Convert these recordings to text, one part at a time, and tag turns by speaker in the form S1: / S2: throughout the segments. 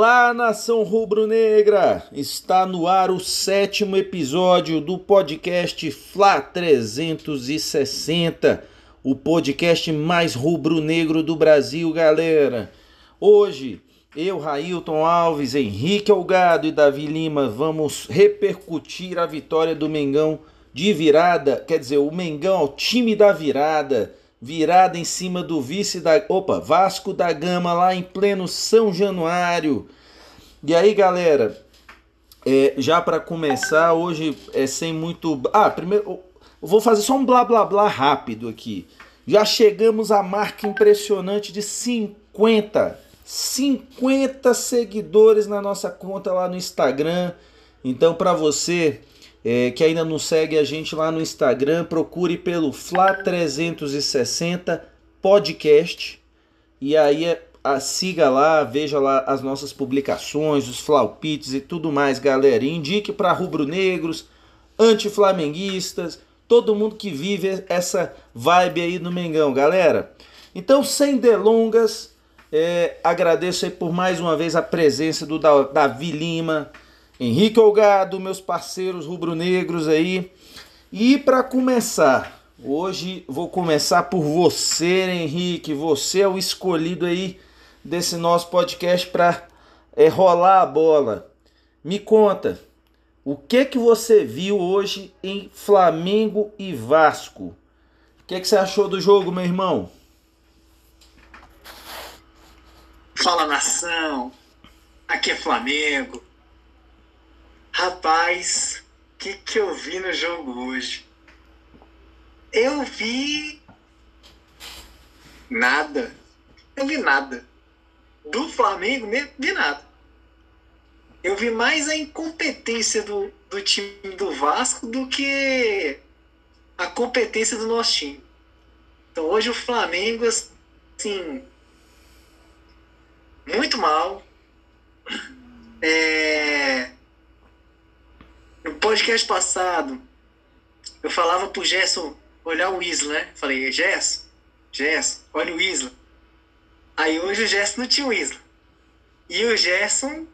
S1: Olá, nação rubro-negra! Está no ar o sétimo episódio do podcast Fla 360, o podcast mais rubro-negro do Brasil, galera. Hoje, eu, Railton Alves, Henrique Algado e Davi Lima vamos repercutir a vitória do Mengão de virada, quer dizer, o Mengão, o time da virada virada em cima do vice da. Opa, Vasco da Gama lá em pleno São Januário. E aí, galera, é, já para começar, hoje é sem muito. Ah, primeiro. vou fazer só um blá blá blá rápido aqui. Já chegamos à marca impressionante de 50. 50 seguidores na nossa conta lá no Instagram. Então, para você é, que ainda não segue a gente lá no Instagram, procure pelo Fla360 Podcast. E aí é, a, siga lá, veja lá as nossas publicações, os flaupits e tudo mais, galera. E indique para rubro-negros, anti-flamenguistas, todo mundo que vive essa vibe aí no Mengão, galera. Então, sem delongas, é, agradeço aí por mais uma vez a presença do Davi Lima, Henrique Olgado, meus parceiros rubro-negros aí. E para começar, hoje vou começar por você, Henrique. Você é o escolhido aí desse nosso podcast para é, rolar a bola. Me conta, o que que você viu hoje em Flamengo e Vasco? O que que você achou do jogo, meu irmão?
S2: Fala nação, aqui é Flamengo. Rapaz, o que, que eu vi no jogo hoje? Eu vi. Nada. Eu vi nada. Do Flamengo mesmo, vi nada. Eu vi mais a incompetência do, do time do Vasco do que a competência do nosso time. Então hoje o Flamengo, assim. Muito mal. É no podcast passado, eu falava pro Gerson olhar o Isla, né? Falei, Gerson, Gerson, olha o Isla. Aí hoje o Gerson não tinha o Isla. E o Gerson,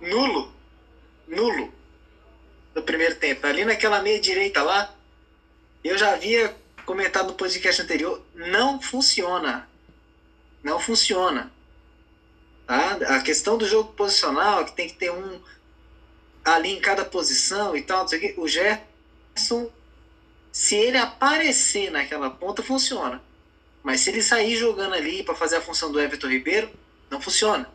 S2: nulo. Nulo. No primeiro tempo. Ali naquela meia direita lá, eu já havia comentado no podcast anterior, não funciona. Não funciona. Tá? A questão do jogo posicional, que tem que ter um ali em cada posição e tal, não sei o, quê, o Gerson, se ele aparecer naquela ponta, funciona. Mas se ele sair jogando ali para fazer a função do Everton Ribeiro, não funciona.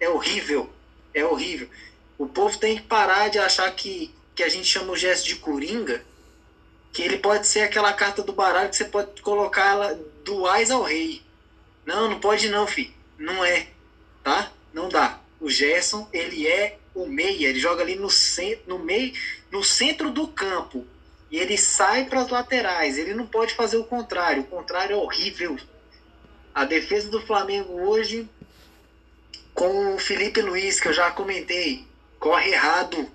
S2: É horrível. É horrível. O povo tem que parar de achar que, que a gente chama o gesto de coringa, que ele pode ser aquela carta do baralho que você pode colocar ela do ao rei. Não, não pode não, filho. Não é. Tá? Não dá. O Gerson, ele é o meia, ele joga ali no, centro, no meio, no centro do campo. E ele sai para as laterais. Ele não pode fazer o contrário. O contrário é horrível. A defesa do Flamengo hoje, com o Felipe Luiz, que eu já comentei, corre errado.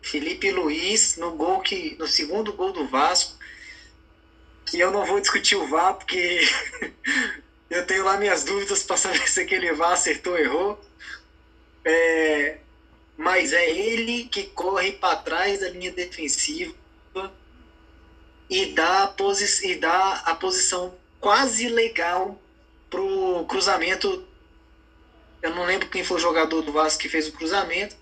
S2: Felipe Luiz no gol que no segundo gol do Vasco, que eu não vou discutir o VAR porque eu tenho lá minhas dúvidas para saber se aquele VAR acertou ou errou. É, mas é ele que corre para trás da linha defensiva e dá, a posi e dá a posição quase legal pro cruzamento. Eu não lembro quem foi o jogador do Vasco que fez o cruzamento,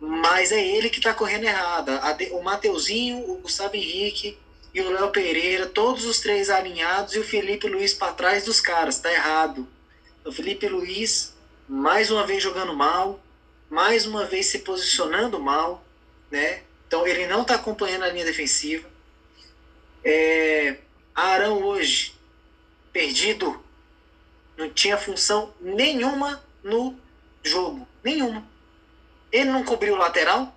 S2: mas é ele que está correndo errada. O Mateuzinho, o Gustavo Henrique e o Léo Pereira, todos os três alinhados e o Felipe Luiz para trás dos caras, tá errado. O Felipe Luiz mais uma vez jogando mal, mais uma vez se posicionando mal, né? Então ele não está acompanhando a linha defensiva. É, Arão hoje perdido, não tinha função nenhuma no jogo, nenhuma. Ele não cobriu o lateral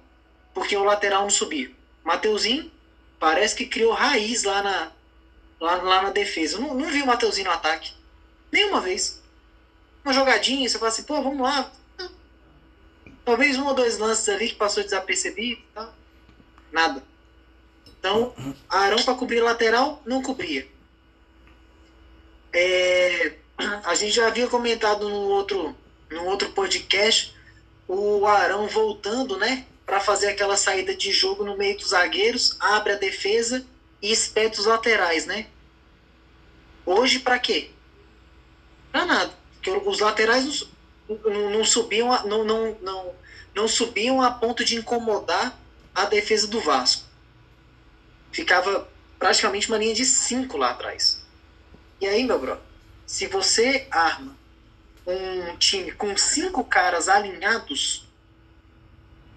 S2: porque o lateral não subia. Mateuzinho parece que criou raiz lá na lá, lá na defesa. Eu não, não vi o Mateuzinho no ataque nenhuma vez. Uma jogadinha, você fala assim, pô, vamos lá, Talvez um ou dois lances ali que passou desapercebido e tal. Nada. Então, Arão para cobrir lateral, não cobria. É, a gente já havia comentado no outro, no outro podcast, o Arão voltando, né? Para fazer aquela saída de jogo no meio dos zagueiros, abre a defesa e espeta os laterais, né? Hoje, para quê? Pra nada. Porque os laterais não, subiam, a, não, não, não, não subiam a ponto de incomodar a defesa do Vasco. Ficava praticamente uma linha de cinco lá atrás. E aí, meu bro, se você arma um time com cinco caras alinhados,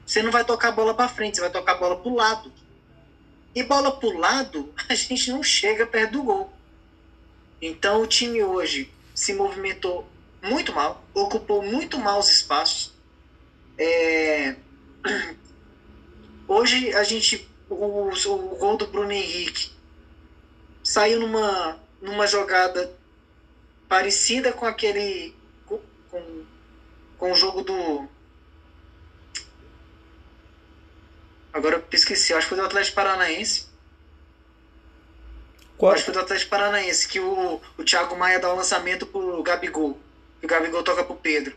S2: você não vai tocar a bola para frente, você vai tocar a bola para o lado. E bola para o lado, a gente não chega perto do gol. Então o time hoje se movimentou muito mal, ocupou muito mal os espaços. É... Hoje a gente. O, o gol do Bruno Henrique saiu numa, numa jogada parecida com aquele. com, com o jogo do. Agora eu esqueci, acho que foi do Atlético Paranaense. Qual? Acho que foi do Atlético Paranaense, que o, o Thiago Maia dá o lançamento pro Gabigol. E o Gabigol toca pro Pedro.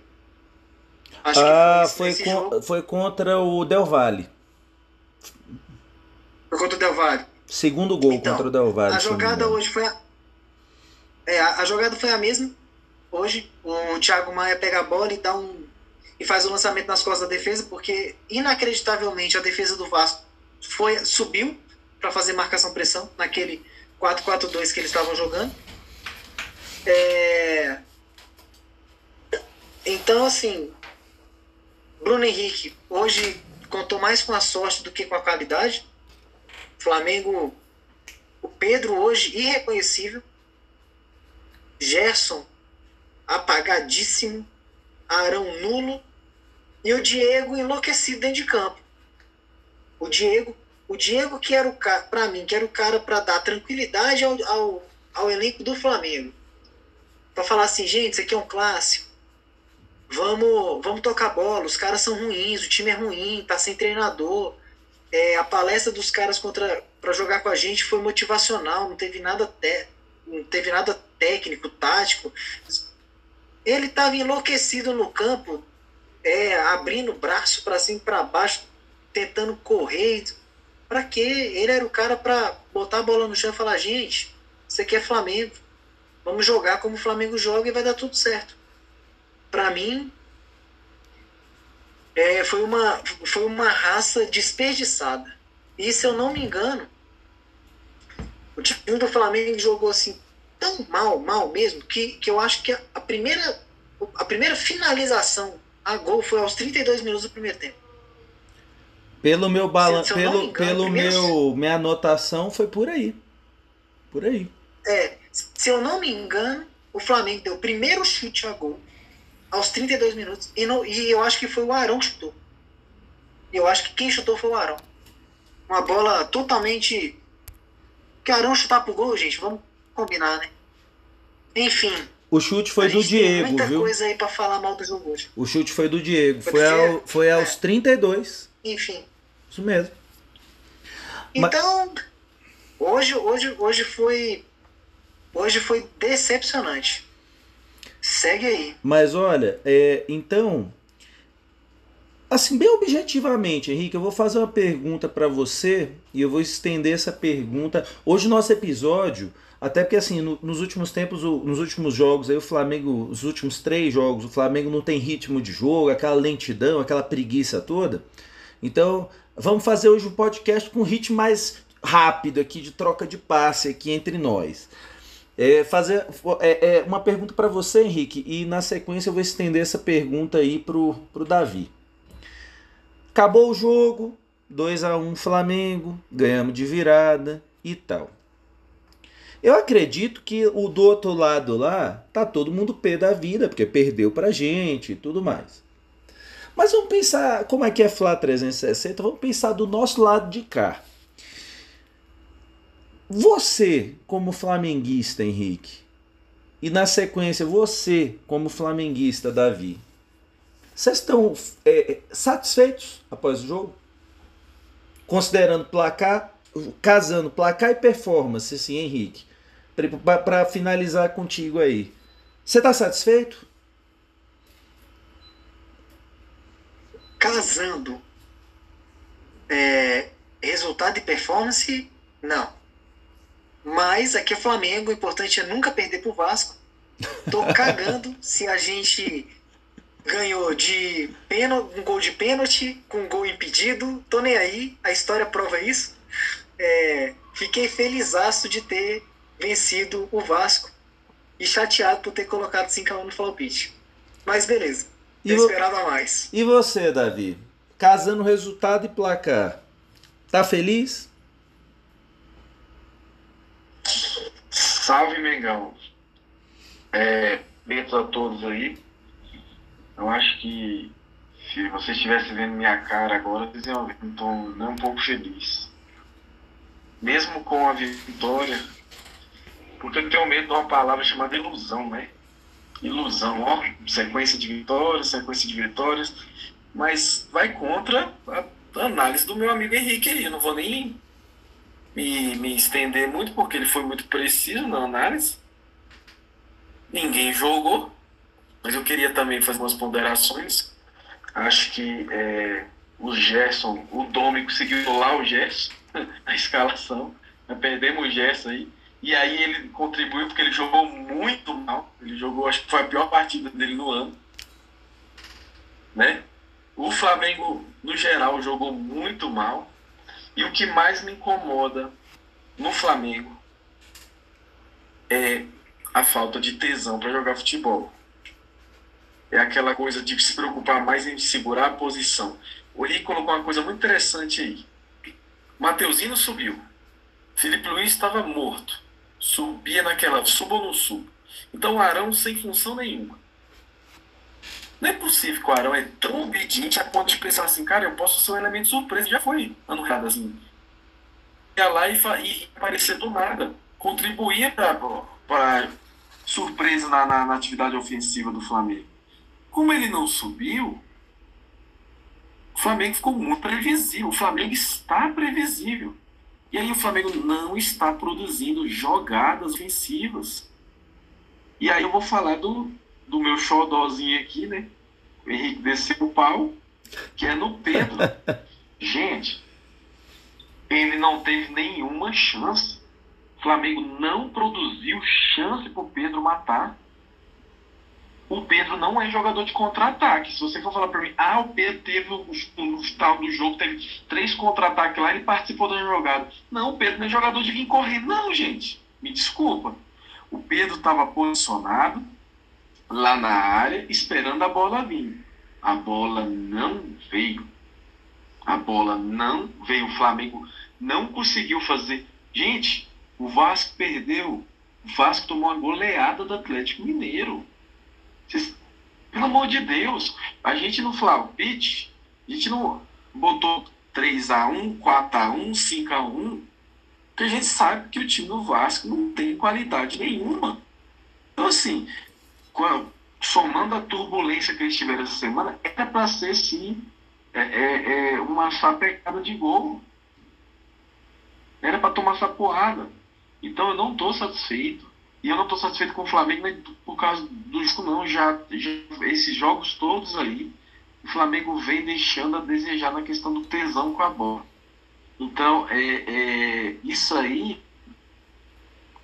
S1: Acho ah, foi, foi, con foi contra o Del Valle.
S2: Foi contra o Del Valle.
S1: Segundo gol então, contra o Del Valle.
S2: A jogada hoje foi a, é, a, a, jogada foi a mesma. Hoje, o Thiago Maia pega a bola e dá um. e faz o lançamento nas costas da defesa, porque inacreditavelmente a defesa do Vasco foi, subiu para fazer marcação-pressão naquele 4-4-2 que eles estavam jogando. É... Então, assim, Bruno Henrique hoje contou mais com a sorte do que com a qualidade. Flamengo, o Pedro hoje irreconhecível. Gerson apagadíssimo, Arão nulo e o Diego enlouquecido dentro de campo. O Diego, o Diego que era o cara, para mim, que era o cara para dar tranquilidade ao, ao, ao, elenco do Flamengo. Para falar assim, gente, isso aqui é um clássico. Vamos, vamos tocar bola, os caras são ruins, o time é ruim, tá sem treinador. É, a palestra dos caras contra para jogar com a gente foi motivacional, não teve nada te, não teve nada técnico, tático. Ele estava enlouquecido no campo, é, abrindo o braço para cima e para baixo, tentando correr. Para quê? Ele era o cara para botar a bola no chão e falar: gente, aqui é Flamengo. Vamos jogar como o Flamengo joga e vai dar tudo certo. Para mim, é, foi, uma, foi uma raça desperdiçada. E se eu não me engano, o time do Flamengo jogou assim tão mal, mal mesmo, que, que eu acho que a, primeira, a primeira finalização a gol foi aos 32 minutos do primeiro tempo.
S1: Pelo meu balanço, pelo, engano, pelo meu minha anotação foi por aí. Por aí.
S2: É, se eu não me engano, o Flamengo deu o primeiro chute a gol aos 32 minutos e, no, e eu acho que foi o Arão que chutou. Eu acho que quem chutou foi o Arão. Uma bola totalmente que Arão chutar pro gol, gente, vamos combinar, né? Enfim.
S1: O chute foi do Diego, muita
S2: viu? coisa aí pra falar mal do jogo hoje.
S1: O chute foi do Diego. Foi, foi, ao, foi aos é. 32.
S2: Enfim.
S1: Isso mesmo.
S2: Então, Mas... hoje, hoje, hoje foi. Hoje foi decepcionante. Segue aí.
S1: Mas olha, é, então. Assim, bem objetivamente, Henrique, eu vou fazer uma pergunta para você e eu vou estender essa pergunta. Hoje, nosso episódio até porque, assim, no, nos últimos tempos, o, nos últimos jogos, aí o Flamengo, os últimos três jogos, o Flamengo não tem ritmo de jogo, aquela lentidão, aquela preguiça toda. Então, vamos fazer hoje um podcast com ritmo mais rápido aqui, de troca de passe aqui entre nós. É, fazer é, é uma pergunta para você, Henrique, e na sequência eu vou estender essa pergunta aí pro, pro Davi. Acabou o jogo, 2 a 1 Flamengo, ganhamos de virada e tal. Eu acredito que o do outro lado lá tá todo mundo pé da vida, porque perdeu pra gente e tudo mais. Mas vamos pensar como é que é Flá 360, vamos pensar do nosso lado de cá. Você, como flamenguista, Henrique, e na sequência você, como flamenguista, Davi, vocês estão é, satisfeitos após o jogo? Considerando placar, casando placar e performance, assim, Henrique para finalizar contigo aí. Você está satisfeito?
S2: casando é, resultado e performance, não. Mas aqui é Flamengo, o importante é nunca perder pro Vasco. Tô cagando se a gente ganhou de pênalti, um gol de pênalti, com um gol impedido. Tô nem aí, a história prova isso. É, fiquei felizaço de ter vencido o Vasco e chateado por ter colocado 5x1 no Flopite. Mas beleza, eu esperava mais.
S1: E você, Davi? Casando resultado e placar. Tá feliz?
S3: Salve, Mengão. É, a todos aí. Eu acho que se vocês estivessem vendo minha cara agora, vocês iam ver que estou nem um pouco feliz. Mesmo com a vitória, porque eu tenho medo de uma palavra chamada ilusão, né? Ilusão, ó, sequência de vitórias, sequência de vitórias, mas vai contra a análise do meu amigo Henrique aí. Eu não vou nem me, me estender muito, porque ele foi muito preciso na análise. Ninguém jogou, mas eu queria também fazer umas ponderações. Acho que é, o Gerson, o Domi conseguiu lá o Gerson na escalação. Perdemos o Gerson aí. E aí ele contribuiu porque ele jogou muito mal. Ele jogou, acho que foi a pior partida dele no ano. Né? O Flamengo, no geral, jogou muito mal. E o que mais me incomoda no Flamengo é a falta de tesão para jogar futebol. É aquela coisa de se preocupar mais em segurar a posição. O Henrique colocou uma coisa muito interessante aí. Mateuzinho subiu. Felipe Luiz estava morto. Subia naquela, suba ou não suba. Então o Arão sem função nenhuma. Não é possível que o Arão é tão obediente a ponto de pensar assim, cara, eu posso ser um elemento surpresa. Já foi retrasado assim. Ia lá e, e aparecer do nada. Contribuía para surpresa na, na, na atividade ofensiva do Flamengo. Como ele não subiu, o Flamengo ficou muito previsível. O Flamengo está previsível. E aí o Flamengo não está produzindo jogadas ofensivas. E aí eu vou falar do, do meu xodózinho aqui, né? O Henrique desceu o pau, que é no Pedro. Gente, ele não teve nenhuma chance. O Flamengo não produziu chance para o Pedro matar. O Pedro não é jogador de contra-ataque. Se você for falar para mim, ah, o Pedro teve os tal do jogo, teve três contra-ataques lá, ele participou da jogada. Não, o Pedro não é jogador de vir correr. Não, gente. Me desculpa. O Pedro estava posicionado lá na área, esperando a bola vir. A bola não veio. A bola não veio. O Flamengo não conseguiu fazer. Gente, o Vasco perdeu. O Vasco tomou uma goleada do Atlético Mineiro. Vocês, pelo amor de Deus, a gente no Flaupite, a gente não botou 3x1, 4x1, 5x1, porque a gente sabe que o time do Vasco não tem qualidade nenhuma. Então, assim, somando a turbulência que eles tiveram essa semana, era para ser, sim, é, é, é uma sapecada de gol. Era para tomar essa porrada. Então eu não estou satisfeito. E eu não estou satisfeito com o Flamengo por causa do jogo, não. Já, já, esses jogos todos aí, o Flamengo vem deixando a desejar na questão do tesão com a bola. Então, é, é, isso aí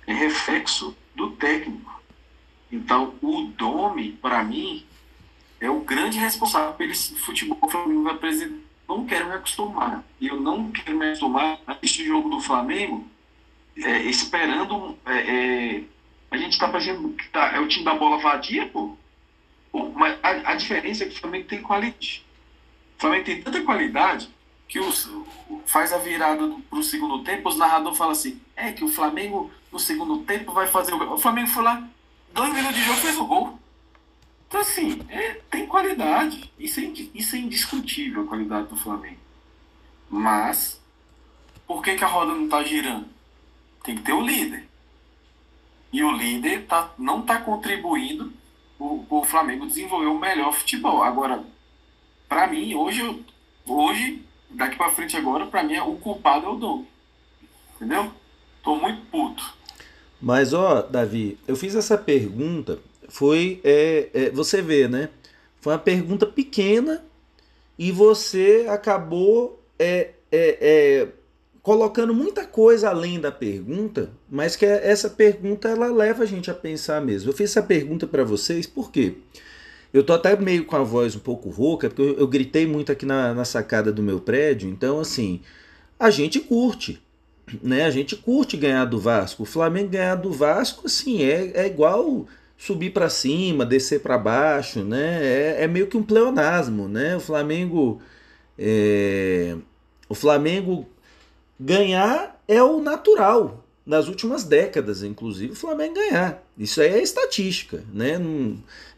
S3: é reflexo do técnico. Então, o Domi, para mim, é o grande responsável pelo futebol que o Flamengo vai apresentar. Não quero me acostumar. E eu não quero me acostumar a o jogo do Flamengo é, esperando é, é, a gente está fazendo tá, é o time da bola vadia, pô. pô mas a, a, diferença é que o Flamengo tem qualidade. O Flamengo tem tanta qualidade que os, faz a virada para o segundo tempo, os narradores falam assim, é que o Flamengo no segundo tempo vai fazer o O Flamengo foi lá, dois minutos de jogo fez o gol. Então assim, é, tem qualidade. Isso é, isso é indiscutível a qualidade do Flamengo. Mas, por que, que a roda não está girando? Tem que ter o líder. E o líder tá, não está contribuindo o, o Flamengo desenvolver o melhor futebol. Agora, para mim, hoje, hoje, daqui para frente agora, para mim, o culpado é o Dom. Entendeu? Tô muito puto.
S1: Mas, ó, Davi, eu fiz essa pergunta, foi, é, é, você vê, né? Foi uma pergunta pequena e você acabou é, é, é, colocando muita coisa além da pergunta, mas que essa pergunta ela leva a gente a pensar mesmo. Eu fiz essa pergunta para vocês por quê? Eu tô até meio com a voz um pouco rouca, porque eu, eu gritei muito aqui na, na sacada do meu prédio, então assim, a gente curte, né? A gente curte ganhar do Vasco. O Flamengo ganhar do Vasco, assim, é, é igual subir para cima, descer para baixo, né? É, é, meio que um pleonasmo, né? O Flamengo, é, o Flamengo ganhar é o natural. Nas últimas décadas, inclusive, o Flamengo ganhar. Isso aí é estatística, né?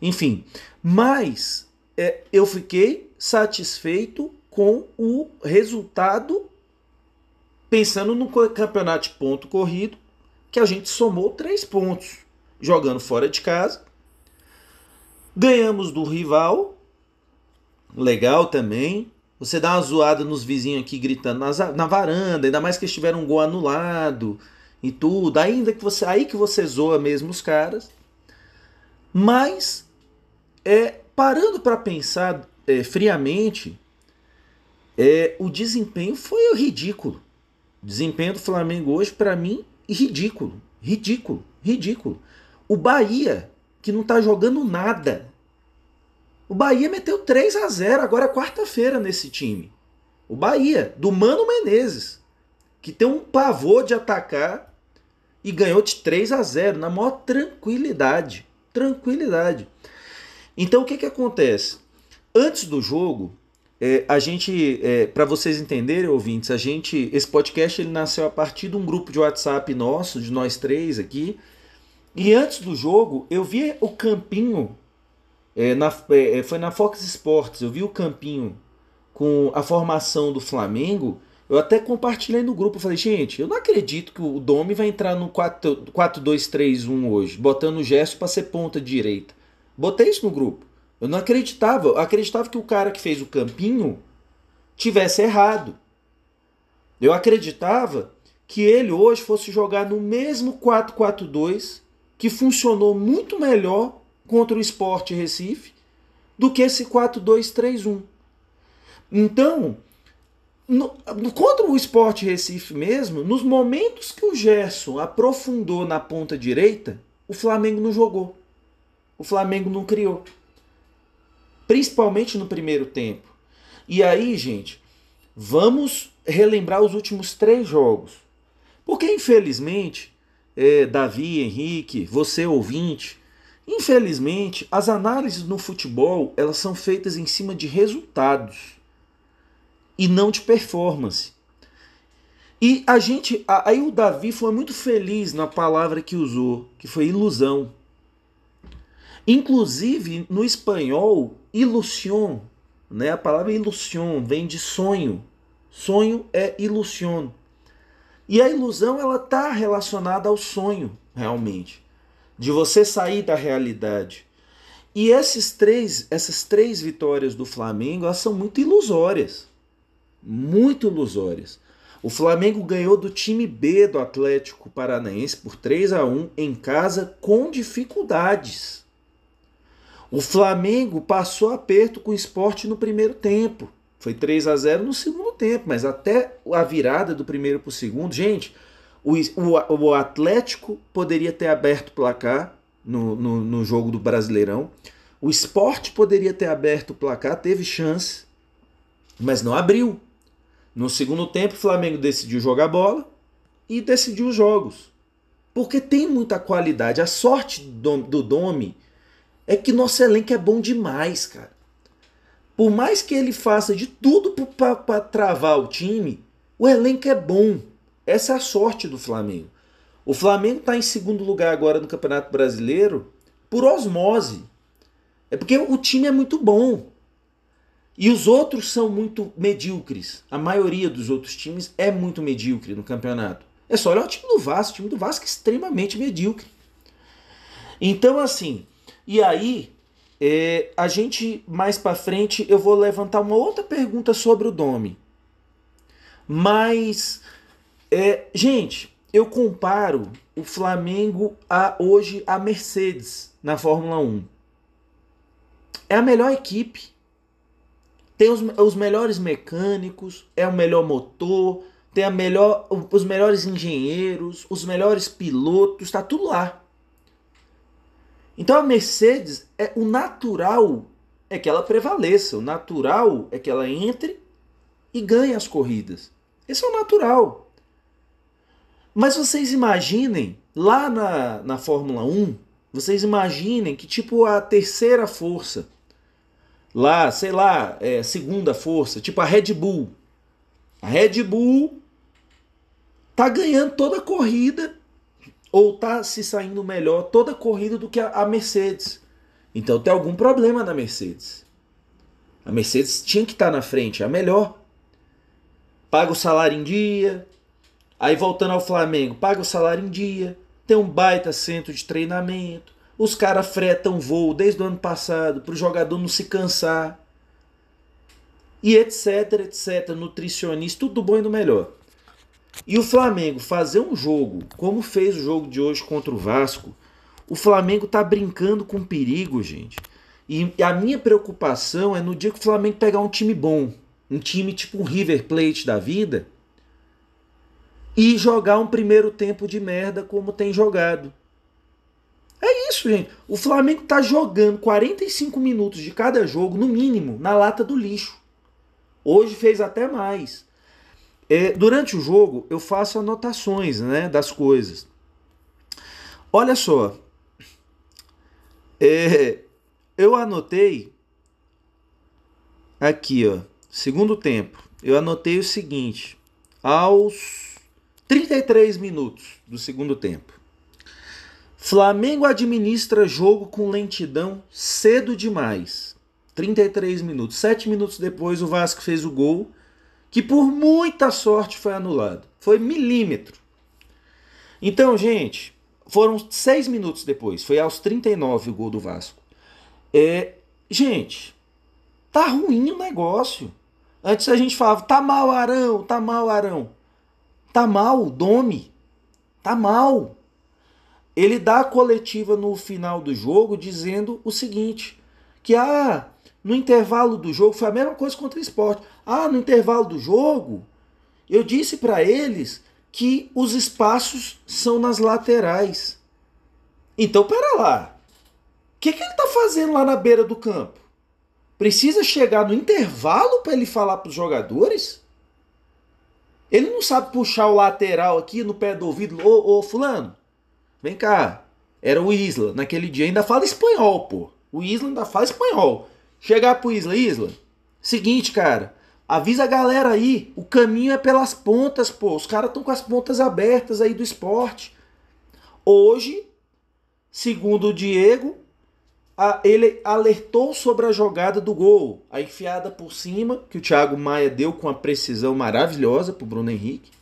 S1: Enfim, mas é, eu fiquei satisfeito com o resultado, pensando no campeonato de ponto corrido, que a gente somou três pontos, jogando fora de casa. Ganhamos do rival, legal também. Você dá uma zoada nos vizinhos aqui gritando na, na varanda, ainda mais que eles tiveram um gol anulado e tudo. Ainda que você, aí que você zoa mesmo os caras. Mas é, parando para pensar é, friamente, é, o desempenho foi ridículo. Desempenho do Flamengo hoje, para mim, ridículo. Ridículo. Ridículo. O Bahia, que não tá jogando nada. O Bahia meteu 3 a 0 agora quarta-feira nesse time. O Bahia, do Mano Menezes, que tem um pavor de atacar e ganhou de 3 a 0 na maior tranquilidade. Tranquilidade. Então o que, que acontece? Antes do jogo, é, a gente, é, para vocês entenderem, ouvintes, a gente, esse podcast ele nasceu a partir de um grupo de WhatsApp nosso, de nós três aqui. E antes do jogo, eu vi o campinho, é, na, é, é, foi na Fox Sports, eu vi o campinho com a formação do Flamengo. Eu até compartilhei no grupo, falei, gente, eu não acredito que o Domi vai entrar no 4-2-3-1 hoje, botando o gesto para ser ponta direita. Botei isso no grupo. Eu não acreditava. Eu acreditava que o cara que fez o campinho tivesse errado. Eu acreditava que ele hoje fosse jogar no mesmo 4-4-2 que funcionou muito melhor contra o Sport Recife do que esse 4-2-3-1. Então, no, contra o Sport Recife mesmo, nos momentos que o Gerson aprofundou na ponta direita, o Flamengo não jogou o Flamengo não criou. Principalmente no primeiro tempo. E aí, gente, vamos relembrar os últimos três jogos. Porque, infelizmente, é, Davi, Henrique, você ouvinte, infelizmente, as análises no futebol elas são feitas em cima de resultados e não de performance. E a gente, aí o Davi foi muito feliz na palavra que usou, que foi ilusão. Inclusive, no espanhol, ilusión, né? a palavra ilusión vem de sonho. Sonho é ilusión. E a ilusão ela está relacionada ao sonho, realmente, de você sair da realidade. E esses três, essas três vitórias do Flamengo, elas são muito ilusórias. Muito ilusórias. O Flamengo ganhou do time B do Atlético Paranaense por 3 a 1 em casa com dificuldades. O Flamengo passou aperto com o esporte no primeiro tempo. Foi 3 a 0 no segundo tempo, mas até a virada do primeiro para o segundo, gente, o, o, o, Atlético poderia ter aberto o placar no, no, no jogo do Brasileirão. O esporte poderia ter aberto o placar, teve chance, mas não abriu. No segundo tempo, o Flamengo decidiu jogar bola e decidiu os jogos. Porque tem muita qualidade. A sorte do, do Domi é que nosso elenco é bom demais, cara. Por mais que ele faça de tudo para travar o time, o elenco é bom. Essa é a sorte do Flamengo. O Flamengo está em segundo lugar agora no Campeonato Brasileiro por osmose. É porque o time é muito bom. E os outros são muito medíocres. A maioria dos outros times é muito medíocre no campeonato. É só olhar o time do Vasco. O time do Vasco é extremamente medíocre. Então, assim, e aí, é, a gente mais para frente eu vou levantar uma outra pergunta sobre o Domi. Mas, é, gente, eu comparo o Flamengo a hoje a Mercedes na Fórmula 1. É a melhor equipe. tem os, os melhores mecânicos, é o melhor motor, tem a melhor, os melhores engenheiros, os melhores pilotos, está tudo lá. Então a Mercedes é o natural é que ela prevaleça, o natural é que ela entre e ganhe as corridas. Esse é o natural. Mas vocês imaginem, lá na, na Fórmula 1, vocês imaginem que tipo a terceira força, lá, sei lá, é, segunda força, tipo a Red Bull. A Red Bull tá ganhando toda a corrida ou tá se saindo melhor toda corrida do que a Mercedes. Então tem algum problema na Mercedes. A Mercedes tinha que estar tá na frente, é a melhor. Paga o salário em dia. Aí voltando ao Flamengo, paga o salário em dia. Tem um baita centro de treinamento. Os caras fretam voo desde o ano passado para o jogador não se cansar. E etc, etc. Nutricionista, tudo bom e do melhor. E o Flamengo fazer um jogo como fez o jogo de hoje contra o Vasco, o Flamengo tá brincando com perigo, gente. E a minha preocupação é no dia que o Flamengo pegar um time bom, um time tipo um River Plate da vida, e jogar um primeiro tempo de merda como tem jogado. É isso, gente. O Flamengo tá jogando 45 minutos de cada jogo, no mínimo, na lata do lixo. Hoje fez até mais. É, durante o jogo, eu faço anotações né, das coisas. Olha só. É, eu anotei aqui, ó, segundo tempo. Eu anotei o seguinte: aos 33 minutos do segundo tempo. Flamengo administra jogo com lentidão cedo demais. 33 minutos. 7 minutos depois, o Vasco fez o gol que por muita sorte foi anulado. Foi milímetro. Então, gente, foram seis minutos depois, foi aos 39 o gol do Vasco. É, gente, tá ruim o negócio. Antes a gente falava, tá mal Arão, tá mal Arão. Tá mal o Domi. Tá mal. Ele dá a coletiva no final do jogo dizendo o seguinte, que ah, no intervalo do jogo, foi a mesma coisa contra o esporte. Ah, no intervalo do jogo, eu disse para eles que os espaços são nas laterais. Então, pera lá. O que, que ele está fazendo lá na beira do campo? Precisa chegar no intervalo para ele falar para os jogadores? Ele não sabe puxar o lateral aqui no pé do ouvido. Ô, ô, fulano, vem cá. Era o Isla. Naquele dia ainda fala espanhol, pô. O Isla ainda fala espanhol. Chegar pro Isla, Isla, seguinte, cara, avisa a galera aí, o caminho é pelas pontas, pô. Os caras estão com as pontas abertas aí do esporte. Hoje, segundo o Diego, a, ele alertou sobre a jogada do gol, a enfiada por cima, que o Thiago Maia deu com uma precisão maravilhosa pro Bruno Henrique.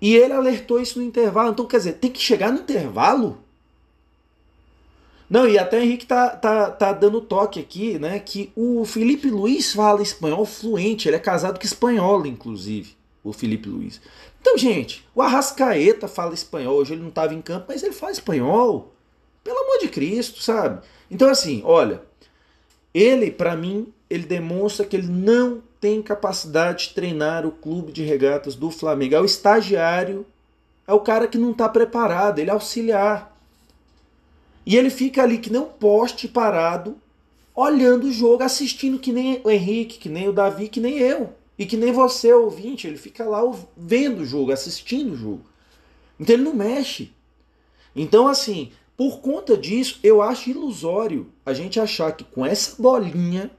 S1: E ele alertou isso no intervalo. Então, quer dizer, tem que chegar no intervalo não, e até o Henrique tá, tá, tá dando toque aqui, né? Que o Felipe Luiz fala espanhol fluente, ele é casado com espanhola, inclusive, o Felipe Luiz. Então, gente, o Arrascaeta fala espanhol, hoje ele não estava em campo, mas ele fala espanhol. Pelo amor de Cristo, sabe? Então, assim, olha, ele, para mim, ele demonstra que ele não tem capacidade de treinar o clube de regatas do Flamengo. É o estagiário, é o cara que não está preparado, ele é auxiliar. E ele fica ali que nem um poste parado, olhando o jogo, assistindo que nem o Henrique, que nem o Davi, que nem eu. E que nem você, ouvinte, ele fica lá vendo o jogo, assistindo o jogo. Então ele não mexe. Então, assim, por conta disso, eu acho ilusório a gente achar que com essa bolinha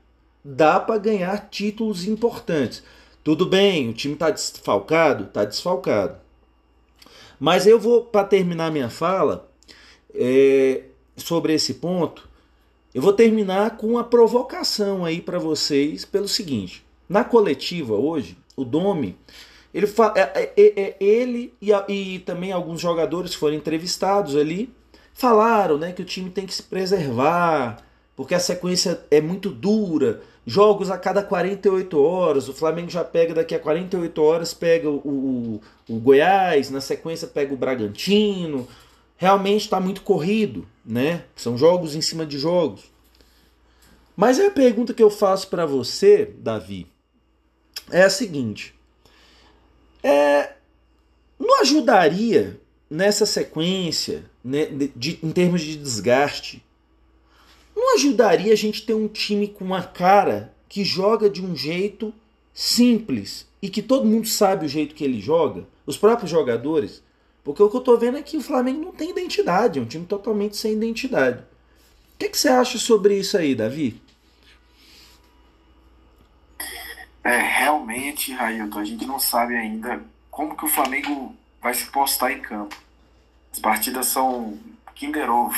S1: dá para ganhar títulos importantes. Tudo bem, o time está desfalcado? Está desfalcado. Mas eu vou, para terminar minha fala, é, sobre esse ponto, eu vou terminar com uma provocação aí para vocês pelo seguinte. Na coletiva hoje, o Domi, ele, é, é, é, ele e, e também alguns jogadores foram entrevistados ali, falaram né, que o time tem que se preservar, porque a sequência é muito dura, jogos a cada 48 horas, o Flamengo já pega daqui a 48 horas, pega o, o, o Goiás, na sequência pega o Bragantino, realmente está muito corrido, né? São jogos em cima de jogos. Mas a pergunta que eu faço para você, Davi, é a seguinte: é, não ajudaria nessa sequência, né, de, de, em termos de desgaste, não ajudaria a gente ter um time com uma cara que joga de um jeito simples e que todo mundo sabe o jeito que ele joga, os próprios jogadores? Porque o que eu tô vendo é que o Flamengo não tem identidade, é um time totalmente sem identidade. O que, que você acha sobre isso aí, Davi?
S3: É, realmente, Railton, a gente não sabe ainda como que o Flamengo vai se postar em campo. As partidas são Kinder Ovo.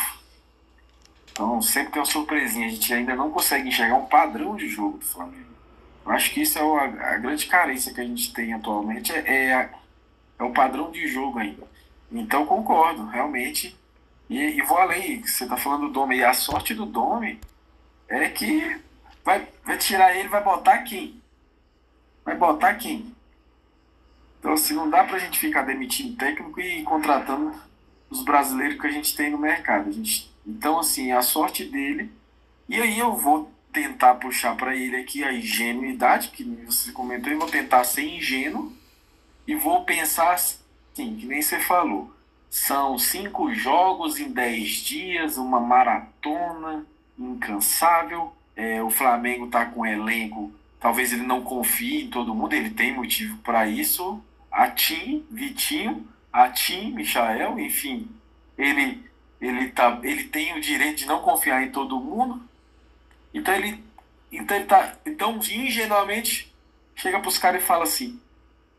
S3: Então sempre tem uma surpresinha. A gente ainda não consegue enxergar um padrão de jogo do Flamengo. Eu acho que isso é a, a grande carência que a gente tem atualmente, é, é, é o padrão de jogo ainda. Então concordo, realmente. E, e vou além, você está falando do Dome, e a sorte do Dome é que vai, vai tirar ele, vai botar quem? Vai botar quem? Então, assim, não dá pra gente ficar demitindo técnico e contratando os brasileiros que a gente tem no mercado. A gente, então, assim, a sorte dele. E aí eu vou tentar puxar para ele aqui a ingenuidade, que você comentou, e vou tentar ser ingênuo e vou pensar assim, que nem você falou. São cinco jogos em dez dias, uma maratona incansável. É, o Flamengo está com um elenco, talvez ele não confie em todo mundo, ele tem motivo para isso. A Tim, Vitinho, a Tim, Michael, enfim, ele, ele, tá, ele tem o direito de não confiar em todo mundo. Então ele, então ele tá, então ingenuamente chega para os caras e fala assim: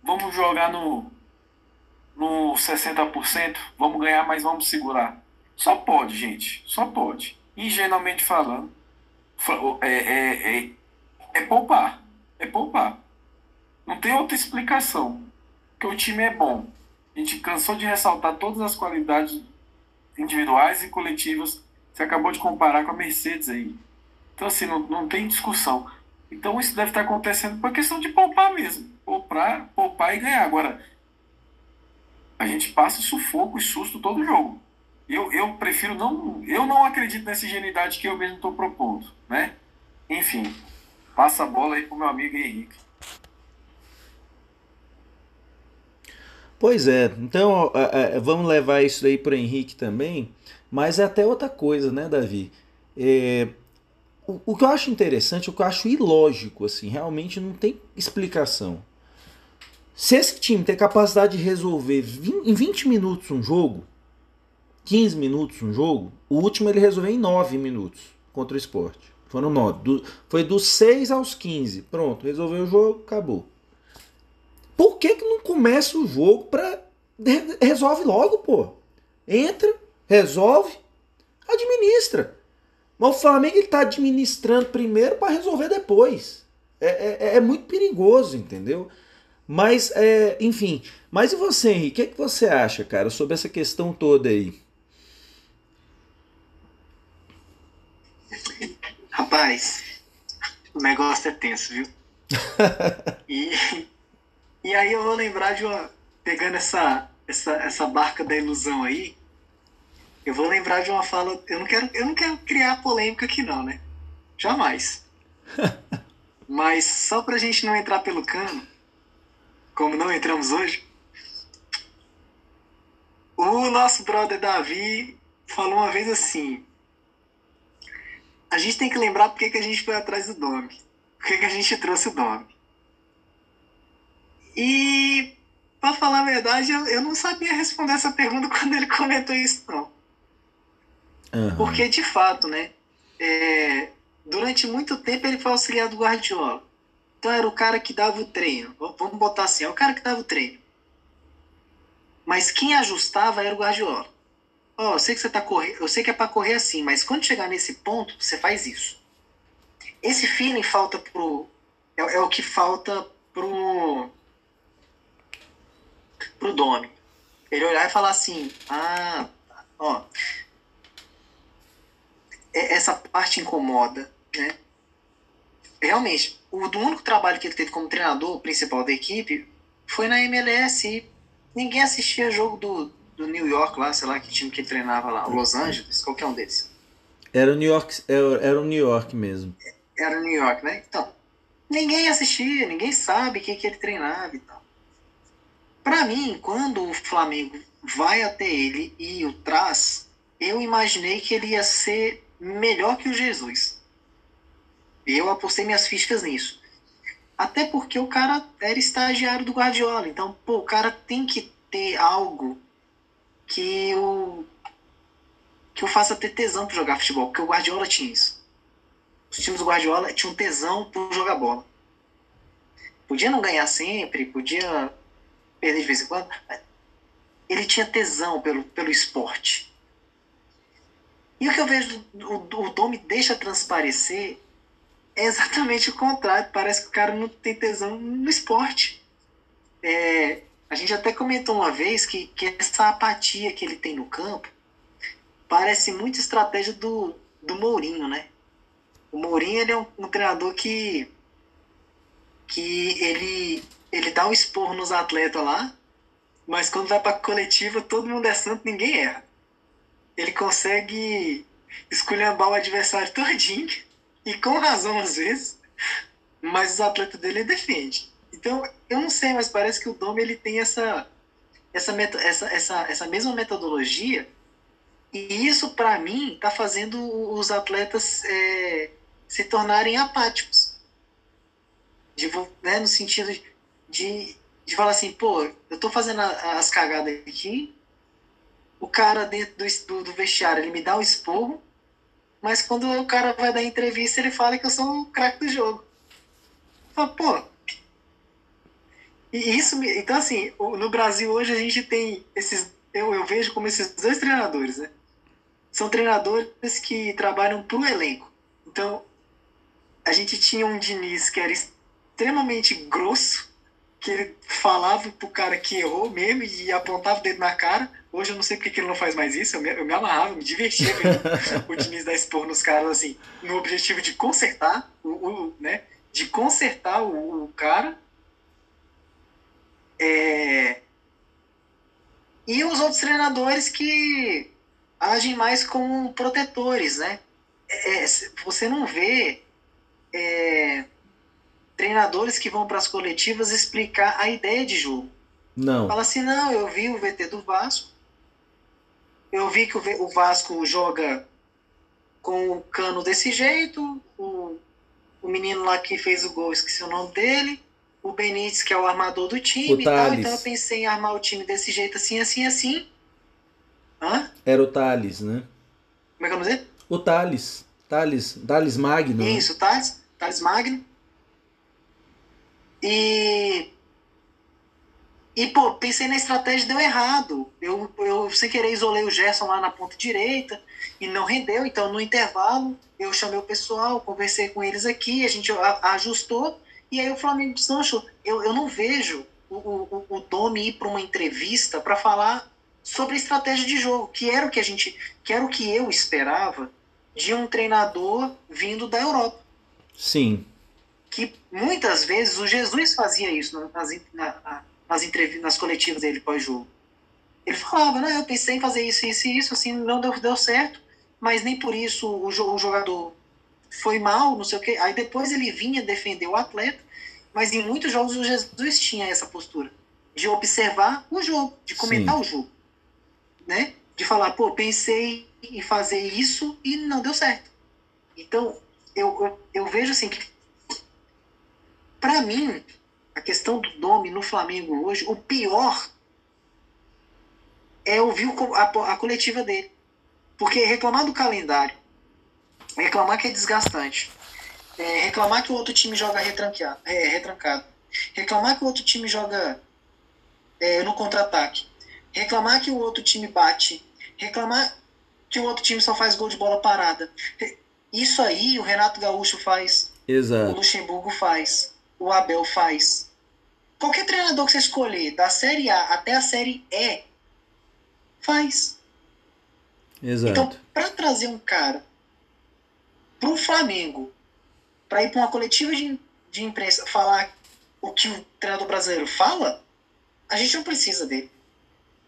S3: vamos jogar no no 60%, vamos ganhar, mas vamos segurar. Só pode, gente. Só pode. Ingenuamente falando, é, é, é, é poupar. É poupar. Não tem outra explicação. Que o time é bom. A gente cansou de ressaltar todas as qualidades individuais e coletivas. Você acabou de comparar com a Mercedes aí. Então, assim, não, não tem discussão. Então, isso deve estar acontecendo por questão de poupar mesmo. Poupar, poupar e ganhar. Agora, a gente passa sufoco e susto todo jogo. Eu, eu prefiro não. Eu não acredito nessa ingenuidade que eu mesmo estou propondo, né? Enfim, passa a bola aí pro meu amigo Henrique.
S1: Pois é, então vamos levar isso aí para Henrique também, mas é até outra coisa, né, Davi? É, o, o que eu acho interessante, o que eu acho ilógico, assim, realmente não tem explicação. Se esse time tem capacidade de resolver 20, em 20 minutos um jogo, 15 minutos um jogo, o último ele resolveu em 9 minutos contra o esporte. Foram 9. Do, foi dos 6 aos 15. Pronto, resolveu o jogo, acabou. Por que, que não começa o jogo para resolve logo, pô? Entra, resolve, administra. Mas o Flamengo está administrando primeiro para resolver depois. É, é, é, muito perigoso, entendeu? Mas, é, enfim. Mas e você, Henrique? O que, é que você acha, cara, sobre essa questão toda aí?
S2: Rapaz, o negócio é tenso, viu? e, e aí eu vou lembrar de uma. Pegando essa, essa, essa barca da ilusão aí, eu vou lembrar de uma fala. Eu não quero, eu não quero criar polêmica aqui, não, né? Jamais. Mas só pra gente não entrar pelo cano, como não entramos hoje, o nosso brother Davi falou uma vez assim: a gente tem que lembrar porque que a gente foi atrás do Dome, porque que a gente trouxe o Dome. E, para falar a verdade, eu, eu não sabia responder essa pergunta quando ele comentou isso, não. Uhum. Porque, de fato, né? É, durante muito tempo ele foi auxiliar do Guardiola. Então era o cara que dava o treino. Vamos botar assim, é o cara que dava o treino. Mas quem ajustava era o Guardiola. Ó, oh, eu sei que você tá correndo, eu sei que é para correr assim, mas quando chegar nesse ponto, você faz isso. Esse feeling falta pro é, é o que falta pro pro Domi. Ele olhar e falar assim: "Ah, ó, é, essa parte incomoda, né? Realmente, o do único trabalho que ele teve como treinador principal da equipe foi na MLS e ninguém assistia jogo do, do New York lá, sei lá que time que ele treinava lá, Los Angeles, qualquer um deles.
S1: Era o New York, era o New York mesmo.
S2: Era o New York, né? Então, ninguém assistia, ninguém sabe quem que ele treinava e tal. Para mim, quando o Flamengo vai até ele e o traz, eu imaginei que ele ia ser melhor que o Jesus. Eu apostei minhas fichas nisso. Até porque o cara era estagiário do Guardiola. Então, pô, o cara tem que ter algo que o que o faça ter tesão para jogar futebol, porque o Guardiola tinha isso. Os times do Guardiola tinham tesão por jogar bola. Podia não ganhar sempre, podia perder de vez em quando. Ele tinha tesão pelo, pelo esporte. E o que eu vejo, o, o Domi deixa transparecer é exatamente o contrário. Parece que o cara não tem tesão no esporte. É, a gente até comentou uma vez que, que essa apatia que ele tem no campo parece muito estratégia do, do Mourinho, né? O Mourinho ele é um, um treinador que, que ele, ele dá um esporro nos atletas lá, mas quando vai para coletiva todo mundo é santo, ninguém erra. Ele consegue esculhambar o adversário todinho, e com razão às vezes, mas os atletas dele defende. Então, eu não sei, mas parece que o Dom ele tem essa, essa, essa, essa, essa mesma metodologia e isso, para mim, está fazendo os atletas é, se tornarem apáticos. De, né, no sentido de, de falar assim, pô, eu estou fazendo as cagadas aqui, o cara dentro do, do, vestiário ele me dá um esporro, mas quando o cara vai dar entrevista ele fala que eu sou o craque do jogo. Fala, pô. E isso, então assim, no Brasil hoje a gente tem esses, eu, eu vejo como esses dois treinadores, né? são treinadores que trabalham para o elenco. Então, a gente tinha um Diniz que era extremamente grosso, que ele falava pro cara que errou mesmo e apontava o dedo na cara. Hoje eu não sei porque que ele não faz mais isso, eu me, eu me amarrava, me divertia vendo o Diniz dar expor nos caras, assim, no objetivo de consertar, o, o né, de consertar o, o cara. É... E os outros treinadores que agem mais como protetores, né? É, é você não vê é, treinadores que vão para as coletivas explicar a ideia de jogo.
S1: Não.
S2: Fala assim, não, eu vi o VT do Vasco, eu vi que o Vasco joga com o cano desse jeito, o, o menino lá que fez o gol, esqueci o nome dele, o Benítez, que é o armador do time e tal, então eu pensei em armar o time desse jeito, assim, assim, assim. Hã?
S1: Era o Thales, né?
S2: Como é que eu sei?
S1: O Thales. Thales, Thales Magno.
S2: Né? Isso, Thales, Thales Magno. E. E, pô, pensei na estratégia deu errado. Eu, eu, sem querer, isolei o Gerson lá na ponta direita e não rendeu. Então, no intervalo, eu chamei o pessoal, conversei com eles aqui, a gente ajustou. E aí o Flamengo deslanchou. Eu, eu não vejo o, o, o Domi ir para uma entrevista para falar sobre estratégia de jogo, que era o que a gente, que era o que eu esperava de um treinador vindo da Europa.
S1: Sim.
S2: Que muitas vezes o Jesus fazia isso nas, na, nas entrevistas, nas coletivas dele pós-jogo. Ele falava, não, eu pensei em fazer isso, isso e isso, assim, não deu, deu certo, mas nem por isso o, o jogador foi mal, não sei o quê. Aí depois ele vinha defender o atleta, mas em muitos jogos o Jesus tinha essa postura de observar o jogo, de comentar Sim. o jogo né? De falar, pô, pensei em fazer isso e não deu certo. Então, eu, eu, eu vejo assim que, para mim, a questão do nome no Flamengo hoje, o pior é ouvir a, a coletiva dele. Porque reclamar do calendário, reclamar que é desgastante, é, reclamar que o outro time joga retranqueado, é, retrancado, reclamar que o outro time joga é, no contra-ataque, reclamar que o outro time bate, reclamar que o outro time só faz gol de bola parada. Isso aí o Renato Gaúcho faz.
S1: Exato.
S2: O Luxemburgo faz. O Abel faz. Qualquer treinador que você escolher, da Série A até a Série E, faz.
S1: Exato.
S2: Então, para trazer um cara para o Flamengo, para ir para uma coletiva de, de imprensa falar o que o treinador brasileiro fala, a gente não precisa dele.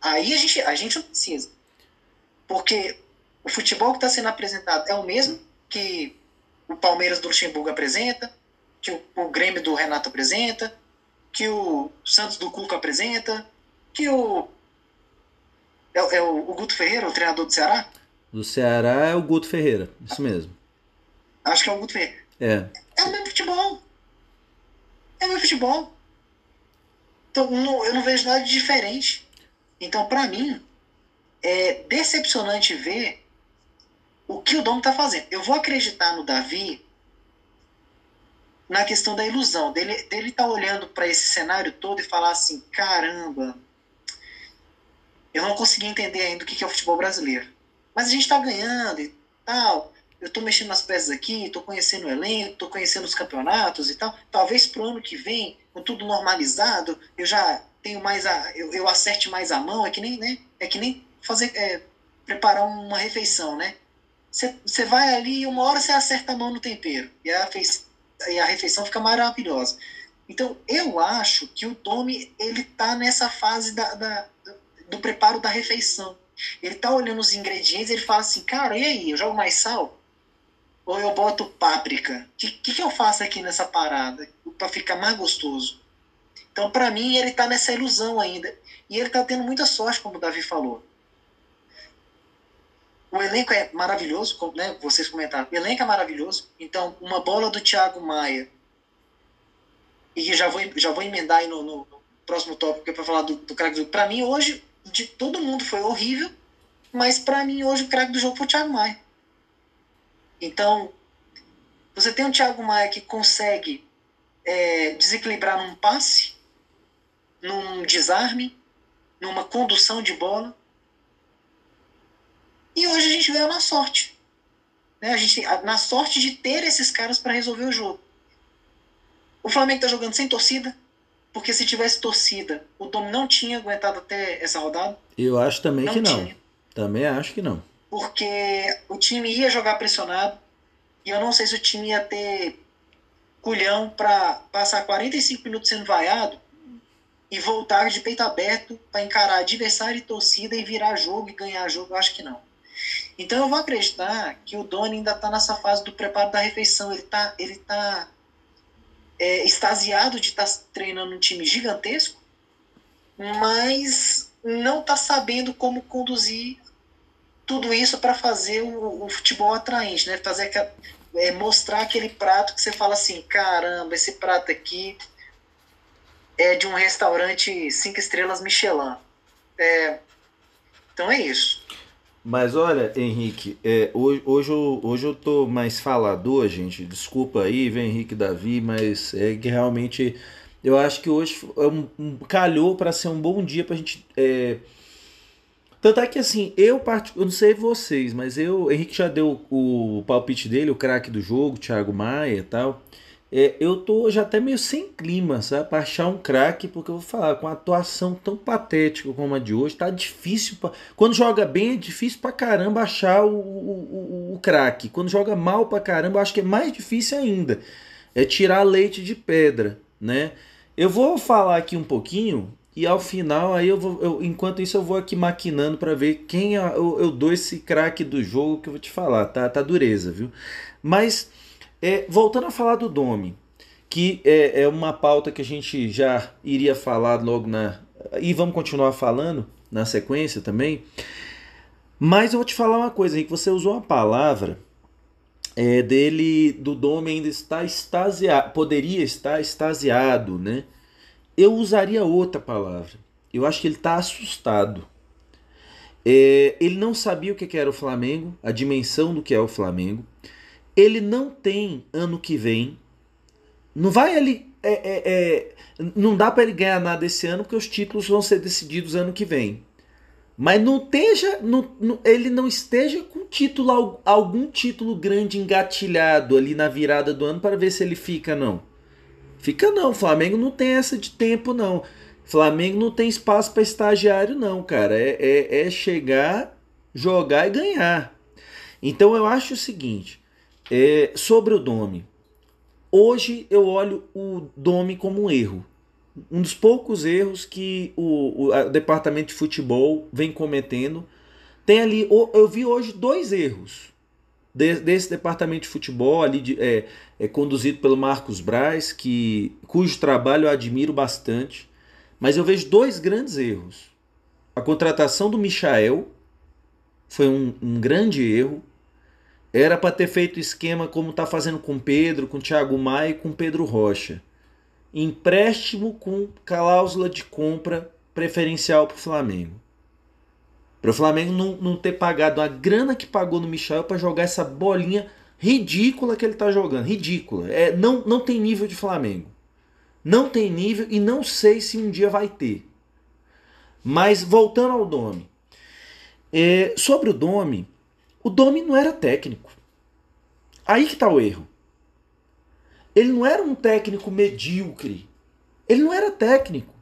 S2: Aí a gente, a gente não precisa. Porque O futebol que está sendo apresentado é o mesmo que o Palmeiras do Luxemburgo apresenta, que o, o Grêmio do Renato apresenta, que o Santos do Cuca apresenta, que o. É, é o, o, Guto Ferreira, o treinador do Ceará?
S1: Do Ceará é o Guto Ferreira, isso mesmo.
S2: Acho que é o Guto Ferreira.
S1: É.
S2: É o mesmo futebol. É o mesmo futebol. Então, não, eu não vejo nada de diferente. Então, para mim, é decepcionante ver o que o Dom está fazendo. Eu vou acreditar no Davi na questão da ilusão, dele dele tá olhando para esse cenário todo e falar assim: caramba, eu não consegui entender ainda o que é o futebol brasileiro. Mas a gente está ganhando e tal. Eu estou mexendo nas peças aqui, estou conhecendo o elenco, estou conhecendo os campeonatos e tal. Talvez pro ano que vem, com tudo normalizado, eu já tenho mais a. Eu, eu acerte mais a mão. É que nem, né? É que nem fazer. É, preparar uma refeição, né? Você vai ali e uma hora você acerta a mão no tempero. E a, e a refeição fica maravilhosa. Então, eu acho que o Tommy, ele tá nessa fase da, da, do preparo da refeição. Ele tá olhando os ingredientes ele fala assim, cara, e aí, eu jogo mais sal? Ou eu boto páprica? O que, que, que eu faço aqui nessa parada para ficar mais gostoso? Então, para mim, ele tá nessa ilusão ainda. E ele tá tendo muita sorte, como o Davi falou. O elenco é maravilhoso, como né, vocês comentaram. O elenco é maravilhoso. Então, uma bola do Thiago Maia. E já vou, já vou emendar aí no, no, no próximo tópico para falar do, do craque do Para mim, hoje, de todo mundo foi horrível. Mas para mim, hoje, o craque do jogo foi o Thiago Maia. Então, você tem um Thiago Maia que consegue é, desequilibrar num passe, num desarme, numa condução de bola e hoje a gente veio na sorte. Né? A gente, na sorte de ter esses caras para resolver o jogo. O Flamengo está jogando sem torcida, porque se tivesse torcida, o Dom não tinha aguentado até essa rodada.
S1: Eu acho também não que não. Tinha. Também acho que não.
S2: Porque o time ia jogar pressionado e eu não sei se o time ia ter culhão para passar 45 minutos sendo vaiado e voltar de peito aberto para encarar adversário e torcida e virar jogo e ganhar jogo. Eu acho que não. Então eu vou acreditar que o Doni ainda está nessa fase do preparo da refeição. Ele está ele tá, é, extasiado de estar tá treinando um time gigantesco, mas não está sabendo como conduzir tudo isso para fazer o, o, futebol atraente, né? Fazer é, mostrar aquele prato que você fala assim, caramba, esse prato aqui é de um restaurante cinco estrelas Michelin. É, então é isso.
S1: Mas olha, Henrique, é, hoje, hoje, eu, hoje eu tô mais falador, gente. Desculpa aí, vem Henrique Davi, mas é que realmente eu acho que hoje é um, um calhou para ser um bom dia pra gente. É... Tanto é que assim, eu, eu não sei vocês, mas eu, Henrique já deu o palpite dele, o craque do jogo, Thiago Maia e tal. É, eu tô já até meio sem clima, sabe? Pra achar um craque, porque eu vou falar, com a atuação tão patética como a de hoje, tá difícil. Pra... Quando joga bem, é difícil pra caramba achar o, o, o, o craque. Quando joga mal pra caramba, eu acho que é mais difícil ainda. É tirar leite de pedra, né? Eu vou falar aqui um pouquinho e ao final, aí eu vou. Eu, enquanto isso, eu vou aqui maquinando para ver quem eu, eu dou esse craque do jogo que eu vou te falar, tá? Tá dureza, viu? Mas é, voltando a falar do Domi, que é, é uma pauta que a gente já iria falar logo na. E vamos continuar falando na sequência também. Mas eu vou te falar uma coisa, que você usou uma palavra é, dele, do Domi ainda está extasiado, poderia estar extasiado, né? Eu usaria outra palavra. Eu acho que ele está assustado. É, ele não sabia o que era o Flamengo, a dimensão do que é o Flamengo ele não tem ano que vem. Não vai ele. É, é, é, não dá para ele ganhar nada esse ano, porque os títulos vão ser decididos ano que vem. Mas não esteja, não, não, ele não esteja com título, algum título grande engatilhado ali na virada do ano para ver se ele fica, não. Fica não, Flamengo não tem essa de tempo, não. Flamengo não tem espaço para estagiário, não, cara. É, é, é chegar, jogar e ganhar. Então eu acho o seguinte: é, sobre o Domi. Hoje eu olho o Domi como um erro. Um dos poucos erros que o, o, o departamento de futebol vem cometendo Tem ali, eu vi hoje dois erros desse departamento de futebol ali de, é, é, conduzido pelo Marcos Braz, que cujo trabalho eu admiro bastante, mas eu vejo dois grandes erros. A contratação do Michael foi um, um grande erro. Era para ter feito esquema como está fazendo com Pedro, com Thiago Maia e com Pedro Rocha. Empréstimo com cláusula de compra preferencial para o Flamengo. Para o Flamengo não, não ter pagado a grana que pagou no Michel para jogar essa bolinha ridícula que ele está jogando. Ridícula. É, não, não tem nível de Flamengo. Não tem nível e não sei se um dia vai ter. Mas voltando ao Domi. É, sobre o Domi, o Domi não era técnico. Aí que está o erro. Ele não era um técnico medíocre. Ele não era técnico.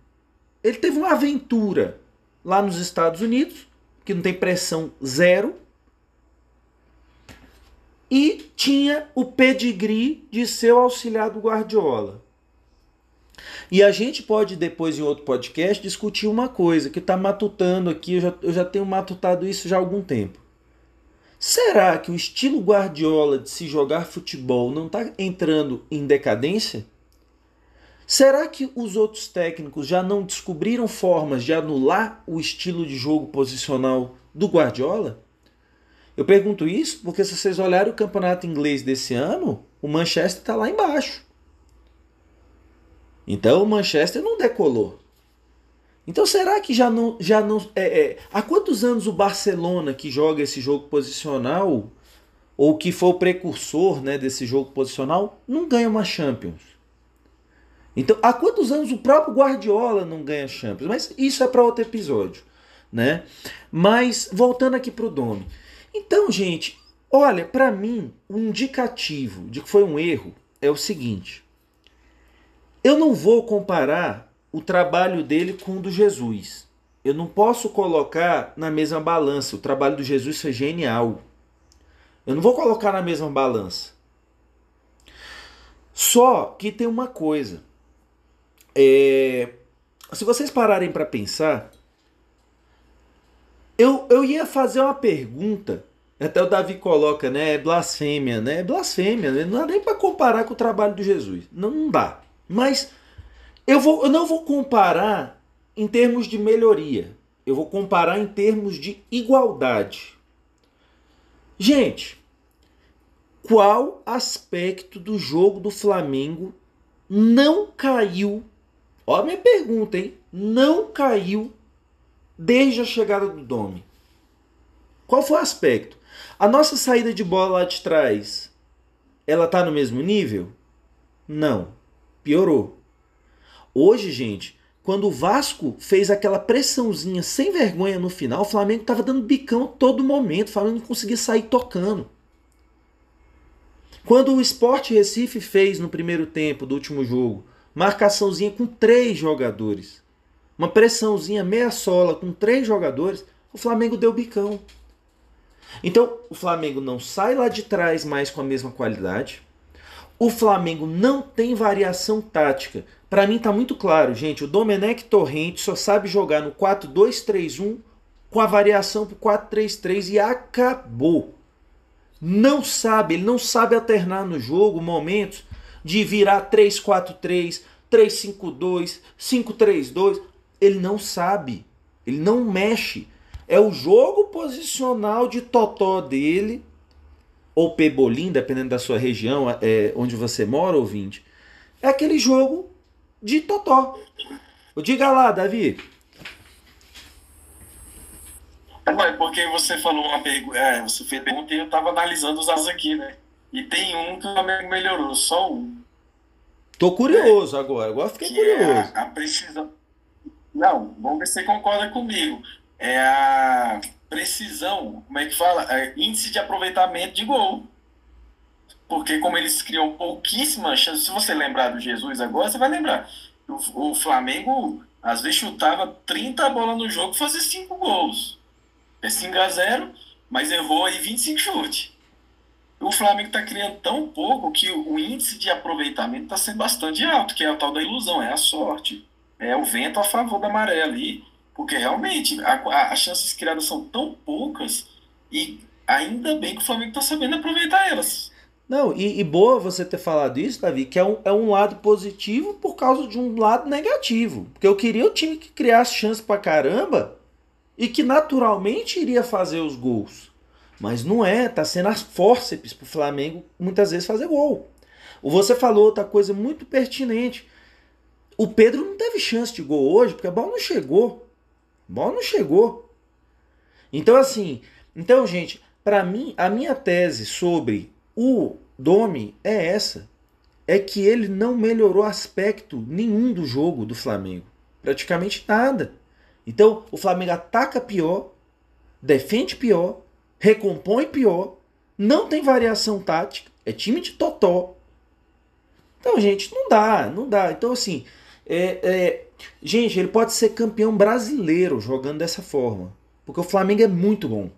S1: Ele teve uma aventura lá nos Estados Unidos, que não tem pressão zero, e tinha o pedigree de ser o auxiliar do Guardiola. E a gente pode depois em outro podcast discutir uma coisa que está matutando aqui, eu já, eu já tenho matutado isso já há algum tempo. Será que o estilo Guardiola de se jogar futebol não está entrando em decadência? Será que os outros técnicos já não descobriram formas de anular o estilo de jogo posicional do Guardiola? Eu pergunto isso porque se vocês olharem o campeonato inglês desse ano, o Manchester está lá embaixo. Então o Manchester não decolou. Então será que já não. Já não é, é, há quantos anos o Barcelona que joga esse jogo posicional, ou que foi o precursor né, desse jogo posicional, não ganha uma Champions? Então, há quantos anos o próprio Guardiola não ganha Champions? Mas isso é para outro episódio, né? Mas voltando aqui para o Domi. Então, gente, olha, para mim, o indicativo de que foi um erro é o seguinte: eu não vou comparar o trabalho dele com o do Jesus. Eu não posso colocar na mesma balança. O trabalho do Jesus foi genial. Eu não vou colocar na mesma balança. Só que tem uma coisa. É, se vocês pararem para pensar, eu, eu ia fazer uma pergunta. Até o Davi coloca, né? É blasfêmia, né? É blasfêmia. Né? Não dá nem para comparar com o trabalho de Jesus. Não, não dá. Mas eu, vou, eu não vou comparar em termos de melhoria. Eu vou comparar em termos de igualdade. Gente, qual aspecto do jogo do Flamengo não caiu Ó a minha pergunta, hein? Não caiu desde a chegada do Domi. Qual foi o aspecto? A nossa saída de bola lá de trás, ela tá no mesmo nível? Não. Piorou. Hoje, gente, quando o Vasco fez aquela pressãozinha sem vergonha no final, o Flamengo tava dando bicão todo momento, o Flamengo não conseguia sair tocando. Quando o Sport Recife fez no primeiro tempo do último jogo, marcaçãozinha com três jogadores, uma pressãozinha meia sola com três jogadores, o Flamengo deu bicão. Então, o Flamengo não sai lá de trás mais com a mesma qualidade. O Flamengo não tem variação tática. Para mim tá muito claro, gente, o Domenech Torrente só sabe jogar no 4-2-3-1 com a variação pro 4-3-3 e acabou. Não sabe, ele não sabe alternar no jogo momentos de virar 3-4-3, 3-5-2, 5-3-2. Ele não sabe. Ele não mexe. É o jogo posicional de totó dele, ou pebolim, dependendo da sua região, é, onde você mora, ouvinte. É aquele jogo de totó. Diga lá, Davi.
S3: É porque você falou uma pergunta, é, você fez pergunta e eu estava analisando os asas aqui, né? E tem um que melhorou, só um.
S1: Tô curioso é, agora, agora fiquei curioso.
S3: É a, a, precisão. Não, vamos ver se você concorda comigo. É a precisão, como é que fala? É índice de aproveitamento de gol. Porque como eles criam pouquíssimas chances, se você lembrar do Jesus agora, você vai lembrar. O, o Flamengo às vezes chutava 30 bolas no jogo e fazia 5 gols. É 5 a 0 mas errou aí 25 chutes o Flamengo está criando tão pouco que o índice de aproveitamento está sendo bastante alto, que é a tal da ilusão, é a sorte. É o vento a favor da maré ali. Porque realmente a, a, as chances criadas são tão poucas e ainda bem que o Flamengo está sabendo aproveitar elas.
S1: Não, e, e, boa você ter falado isso, Davi, que é um, é um lado positivo por causa de um lado negativo. Porque eu queria o time que criasse chance pra caramba e que naturalmente iria fazer os gols. Mas não é, tá sendo as fórceps pro Flamengo muitas vezes fazer gol. Você falou outra coisa muito pertinente. O Pedro não teve chance de gol hoje, porque a bola não chegou. A bola não chegou. Então, assim, então, gente, para mim, a minha tese sobre o Domi é essa. É que ele não melhorou aspecto nenhum do jogo do Flamengo. Praticamente nada. Então, o Flamengo ataca pior, defende pior, recompõe pior, não tem variação tática, é time de totó. Então, gente, não dá, não dá. Então, assim, é, é, gente, ele pode ser campeão brasileiro jogando dessa forma. Porque o Flamengo é muito bom.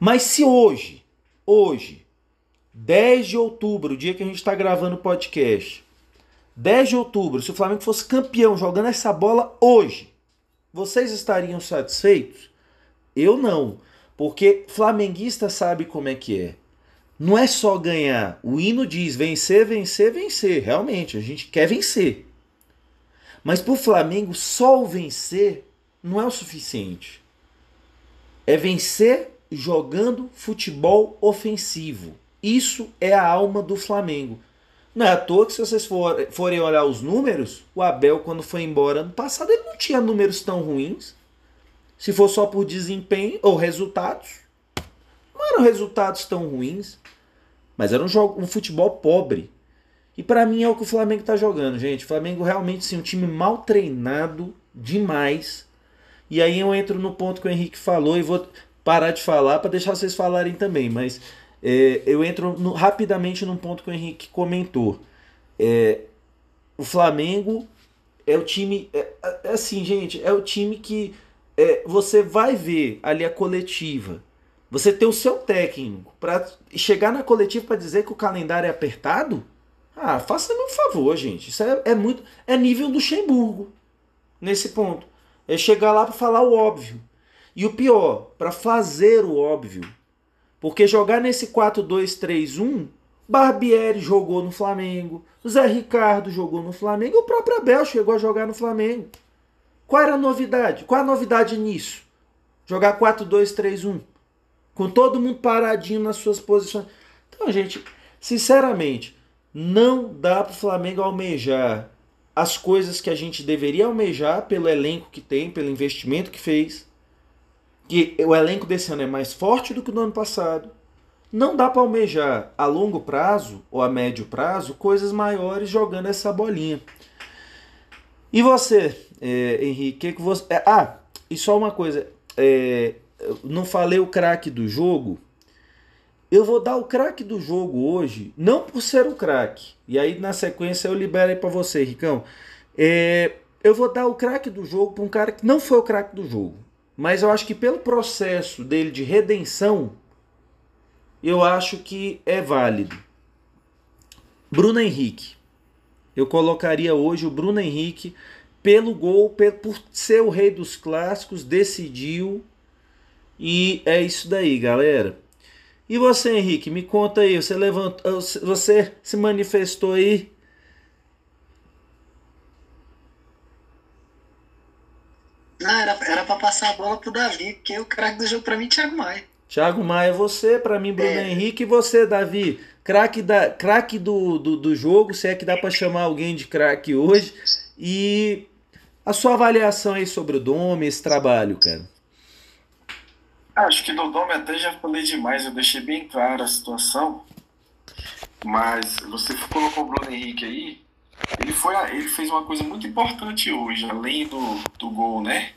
S1: Mas se hoje, hoje, 10 de outubro, o dia que a gente está gravando o podcast, 10 de outubro, se o Flamengo fosse campeão jogando essa bola hoje, vocês estariam satisfeitos? Eu não, porque flamenguista sabe como é que é. Não é só ganhar. O hino diz vencer, vencer, vencer. Realmente, a gente quer vencer. Mas para o Flamengo, só o vencer não é o suficiente. É vencer jogando futebol ofensivo. Isso é a alma do Flamengo. Não é à toa que se vocês for, forem olhar os números, o Abel, quando foi embora ano passado, ele não tinha números tão ruins. Se for só por desempenho ou resultados, não eram resultados tão ruins. Mas era um, jogo, um futebol pobre. E para mim é o que o Flamengo tá jogando, gente. O Flamengo realmente sim, um time mal treinado demais. E aí eu entro no ponto que o Henrique falou e vou parar de falar para deixar vocês falarem também. Mas é, eu entro no, rapidamente num ponto que o Henrique comentou. É, o Flamengo é o time. É, é assim, gente, é o time que é, você vai ver ali a coletiva. Você ter o seu técnico para chegar na coletiva para dizer que o calendário é apertado? Ah, faça-me um favor, gente. Isso é, é muito. É nível Luxemburgo nesse ponto. É chegar lá para falar o óbvio. E o pior, para fazer o óbvio. Porque jogar nesse 4-2-3-1, Barbieri jogou no Flamengo, Zé Ricardo jogou no Flamengo, o próprio Abel chegou a jogar no Flamengo. Qual era a novidade? Qual a novidade nisso? Jogar 4-2-3-1. Com todo mundo paradinho nas suas posições. Então, gente, sinceramente, não dá para o Flamengo almejar as coisas que a gente deveria almejar pelo elenco que tem, pelo investimento que fez que o elenco desse ano é mais forte do que do ano passado. Não dá para almejar a longo prazo ou a médio prazo coisas maiores jogando essa bolinha. E você, é, Henrique, que, que você. É, ah, e só uma coisa. É, não falei o craque do jogo. Eu vou dar o craque do jogo hoje, não por ser o craque. E aí na sequência eu libero aí para você, Ricão. É, eu vou dar o craque do jogo para um cara que não foi o craque do jogo. Mas eu acho que pelo processo dele de redenção, eu acho que é válido. Bruno Henrique. Eu colocaria hoje o Bruno Henrique pelo gol, por ser o rei dos clássicos, decidiu. E é isso daí, galera. E você, Henrique, me conta aí, você levantou, você se manifestou aí
S2: Não, era, era pra passar a bola pro Davi, porque o craque do jogo pra mim é Thiago Maia.
S1: Thiago Maia, você, pra mim, Bruno é. Henrique, e você, Davi. Craque da, craque do, do, do jogo, se é que dá pra chamar alguém de craque hoje. E a sua avaliação aí sobre o Dome, esse trabalho, cara.
S3: Acho que do Dome até já falei demais, eu deixei bem clara a situação. Mas você colocou o Bruno Henrique aí, ele, foi, ele fez uma coisa muito importante hoje, além do, do gol, né?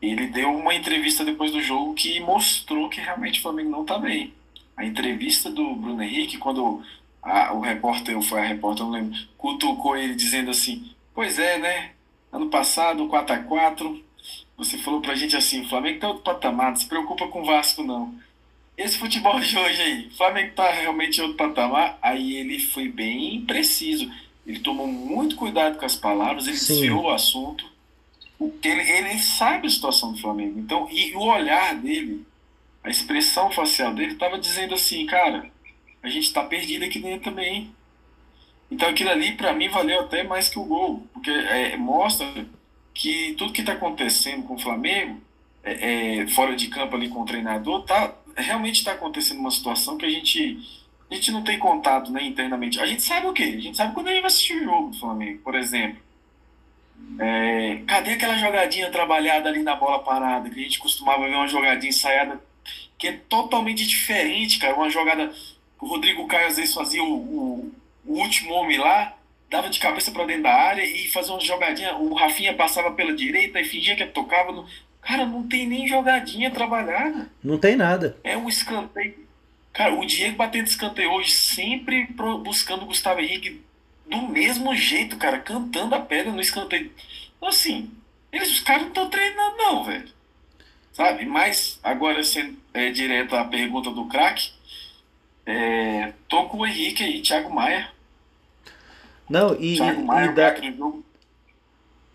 S3: Ele deu uma entrevista depois do jogo que mostrou que realmente o Flamengo não tá bem. A entrevista do Bruno Henrique, quando a, o repórter, foi a repórter, não lembro, cutucou ele dizendo assim: Pois é, né? Ano passado, 4x4, você falou pra gente assim: o Flamengo tá outro patamar, não se preocupa com o Vasco, não. Esse futebol de hoje aí, o Flamengo tá realmente em outro patamar. Aí ele foi bem preciso. Ele tomou muito cuidado com as palavras, ele Sim. desviou o assunto. Ele, ele sabe a situação do Flamengo. Então, e o olhar dele, a expressão facial dele, estava dizendo assim, cara, a gente está perdido aqui dentro também. Então aquilo ali, para mim, valeu até mais que o gol. Porque é, mostra que tudo que está acontecendo com o Flamengo, é, é, fora de campo ali com o treinador, tá, realmente está acontecendo uma situação que a gente, a gente não tem contato né, internamente. A gente sabe o quê? A gente sabe quando a gente vai assistir o jogo do Flamengo, por exemplo. É, cadê aquela jogadinha trabalhada ali na bola parada? Que a gente costumava ver uma jogadinha ensaiada que é totalmente diferente, cara. Uma jogada. O Rodrigo Caio às vezes fazia o, o, o último homem lá, dava de cabeça para dentro da área e fazia uma jogadinha. O Rafinha passava pela direita e fingia que tocava. No... Cara, não tem nem jogadinha trabalhada.
S1: Não tem nada.
S3: É um escanteio. Cara, o Diego batendo escanteio hoje, sempre buscando o Gustavo Henrique do mesmo jeito, cara, cantando a pedra no escanteio. Então, assim, eles, os caras não estão treinando, não, velho. Sabe? Mas, agora, sendo é, direto à pergunta do craque, é, tô com o Henrique aí, Thiago Maia.
S1: Não, e.
S3: Thiago Maia,
S1: e da...
S3: jogo.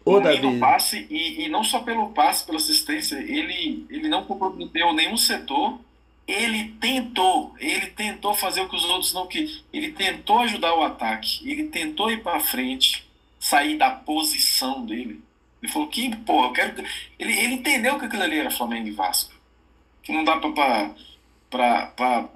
S1: Ô, Davi.
S3: passe, e, e não só pelo passe, pela assistência, ele, ele não comprometeu nenhum setor ele tentou, ele tentou fazer o que os outros não que ele tentou ajudar o ataque, ele tentou ir para frente, sair da posição dele. Ele falou que, porra, eu quero ele, ele entendeu que aquilo ali era Flamengo e Vasco. Que não dá para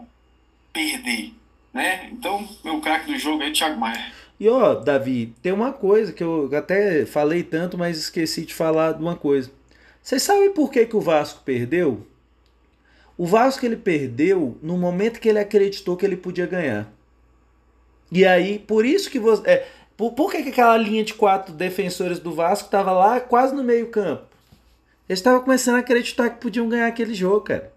S3: perder, né? Então, meu craque do jogo é Thiago Maia.
S1: E ó, Davi, tem uma coisa que eu até falei tanto, mas esqueci de falar de uma coisa. Vocês sabem por que, que o Vasco perdeu? O Vasco ele perdeu no momento que ele acreditou que ele podia ganhar. E aí, por isso que você. É, por, por que, que aquela linha de quatro defensores do Vasco estava lá quase no meio-campo? Eles estavam começando a acreditar que podiam ganhar aquele jogo, cara.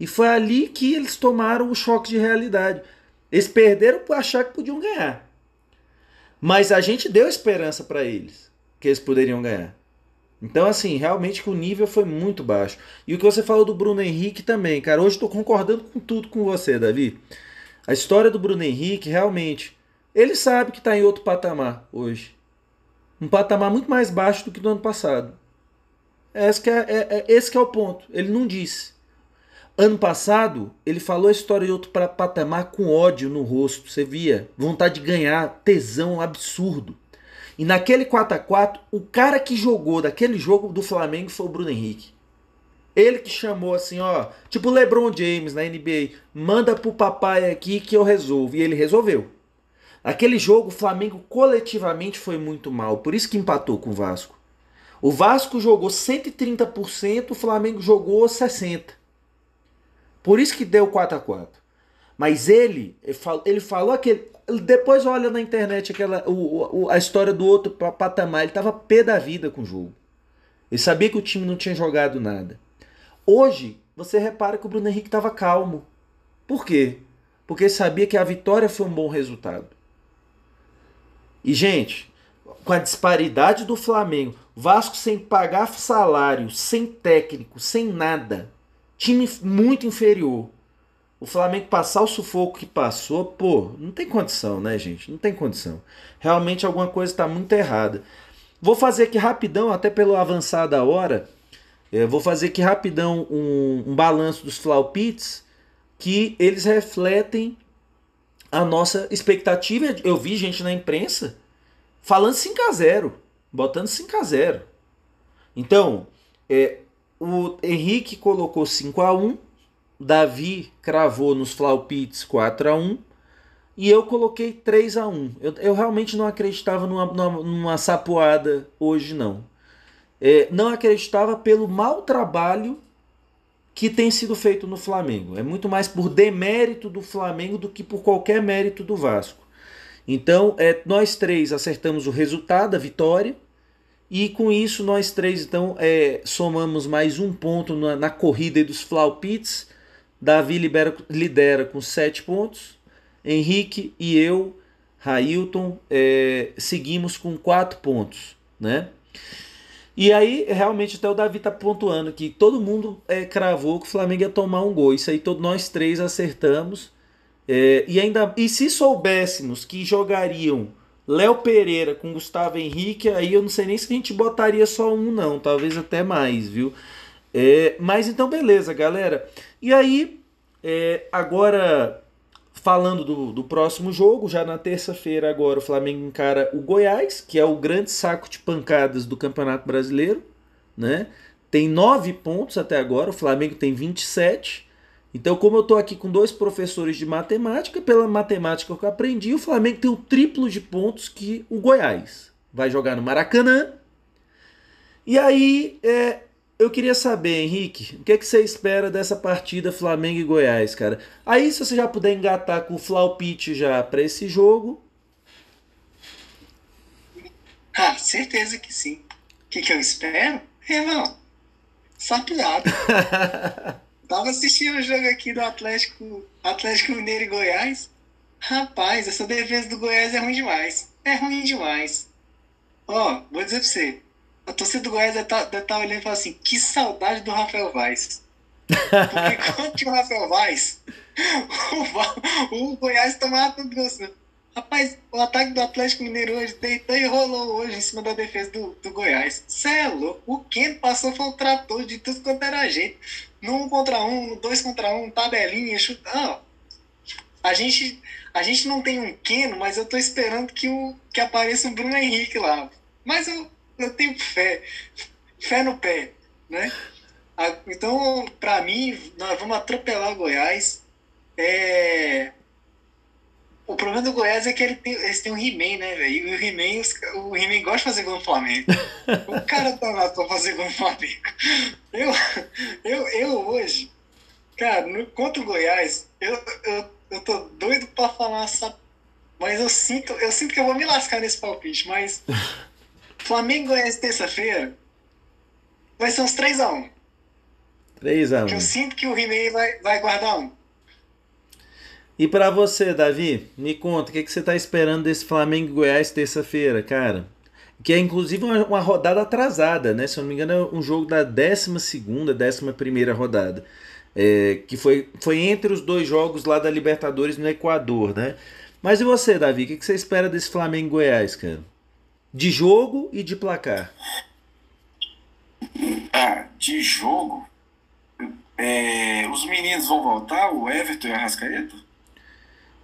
S1: E foi ali que eles tomaram o choque de realidade. Eles perderam por achar que podiam ganhar. Mas a gente deu esperança para eles que eles poderiam ganhar. Então, assim, realmente que o nível foi muito baixo. E o que você falou do Bruno Henrique também, cara, hoje estou concordando com tudo com você, Davi. A história do Bruno Henrique, realmente, ele sabe que está em outro patamar hoje. Um patamar muito mais baixo do que do ano passado. Esse, é, é, é, esse é o ponto. Ele não disse. Ano passado, ele falou a história de outro patamar com ódio no rosto. Você via. Vontade de ganhar, tesão absurdo. E naquele 4 a 4 o cara que jogou daquele jogo do Flamengo foi o Bruno Henrique. Ele que chamou assim, ó, tipo LeBron James na NBA, manda pro papai aqui que eu resolvo. E ele resolveu. Aquele jogo o Flamengo coletivamente foi muito mal, por isso que empatou com o Vasco. O Vasco jogou 130%, o Flamengo jogou 60%. Por isso que deu 4 a 4 Mas ele, ele falou aquele. Depois olha na internet aquela, o, o, a história do outro patamar. Ele tava pé da vida com o jogo. Ele sabia que o time não tinha jogado nada. Hoje, você repara que o Bruno Henrique estava calmo. Por quê? Porque sabia que a vitória foi um bom resultado. E, gente, com a disparidade do Flamengo, Vasco sem pagar salário, sem técnico, sem nada, time muito inferior o Flamengo passar o sufoco que passou, pô, não tem condição, né, gente? Não tem condição. Realmente alguma coisa está muito errada. Vou fazer aqui rapidão, até pelo avançar da hora, é, vou fazer aqui rapidão um, um balanço dos Flaupits que eles refletem a nossa expectativa. Eu vi gente na imprensa falando 5 a 0 botando 5 a 0 Então, é, o Henrique colocou 5 a 1 Davi cravou nos Flaupits 4 a 1 e eu coloquei 3 a 1 Eu, eu realmente não acreditava numa, numa, numa sapoada hoje, não. É, não acreditava pelo mau trabalho que tem sido feito no Flamengo. É muito mais por demérito do Flamengo do que por qualquer mérito do Vasco. Então, é, nós três acertamos o resultado, a vitória. E com isso, nós três então é, somamos mais um ponto na, na corrida dos Flaupits Davi libera, lidera com 7 pontos. Henrique e eu, Railton, é, seguimos com 4 pontos. Né? E aí, realmente, até o Davi tá pontuando que todo mundo é, cravou que o Flamengo ia tomar um gol. Isso aí todos nós três acertamos. É, e ainda e se soubéssemos que jogariam Léo Pereira com Gustavo Henrique, aí eu não sei nem se a gente botaria só um, não. Talvez até mais, viu? É, mas então, beleza, galera. E aí, é, agora falando do, do próximo jogo, já na terça-feira, agora o Flamengo encara o Goiás, que é o grande saco de pancadas do Campeonato Brasileiro, né? Tem nove pontos até agora, o Flamengo tem 27. Então, como eu estou aqui com dois professores de matemática, pela matemática que eu aprendi, o Flamengo tem o triplo de pontos que o Goiás. Vai jogar no Maracanã. E aí, é, eu queria saber, Henrique, o que, é que você espera dessa partida Flamengo e Goiás, cara? Aí, se você já puder engatar com o Flaupite já para esse jogo.
S2: Ah, certeza que sim. O que, que eu espero? Irmão, só piada. Tava assistindo o jogo aqui do Atlético, Atlético Mineiro e Goiás. Rapaz, essa defesa do Goiás é ruim demais. É ruim demais. Ó, vou dizer pra você. A torcida do Goiás deve estar tá, tá olhando e falando assim: que saudade do Rafael Vaz. Porque quando tinha o Rafael Vaz, o, o Goiás tomava tudo. Rapaz, o ataque do Atlético Mineiro hoje deitou e rolou hoje em cima da defesa do, do Goiás. Cê é louco. O Ken passou foi um trator de tudo quanto era jeito. No um contra um, dois contra um, tabelinha, chutando. A gente, a gente não tem um Keno, mas eu tô esperando que, o, que apareça o Bruno Henrique lá. Mas eu, eu tenho fé. Fé no pé, né? Então, para mim, nós vamos atropelar o Goiás. É, o problema do Goiás é que ele tem, eles têm um He-Man, né, velho? E o He-Man, o He-Man gosta de fazer gol no Flamengo. o cara tá lá pra fazer gol no Flamengo. Eu, eu, eu hoje, cara, no, contra o Goiás, eu, eu, eu tô doido pra falar essa. Mas eu sinto, eu sinto que eu vou me lascar nesse palpite, mas. Flamengo Goiás terça-feira vai ser uns 3x1.
S1: 3x1.
S2: Eu sinto que o He-Man vai, vai guardar um.
S1: E para você, Davi, me conta, o que, que você está esperando desse Flamengo e Goiás terça-feira, cara? Que é inclusive uma, uma, rodada atrasada, né? Se eu não me engano, é um jogo da 12 11 primeira rodada. É, que foi, foi entre os dois jogos lá da Libertadores no Equador, né? Mas e você, Davi? O que, que você espera desse Flamengo e Goiás, cara? De jogo e de placar.
S3: Ah, de jogo. É, os meninos vão voltar, o Everton e a Rascaeta?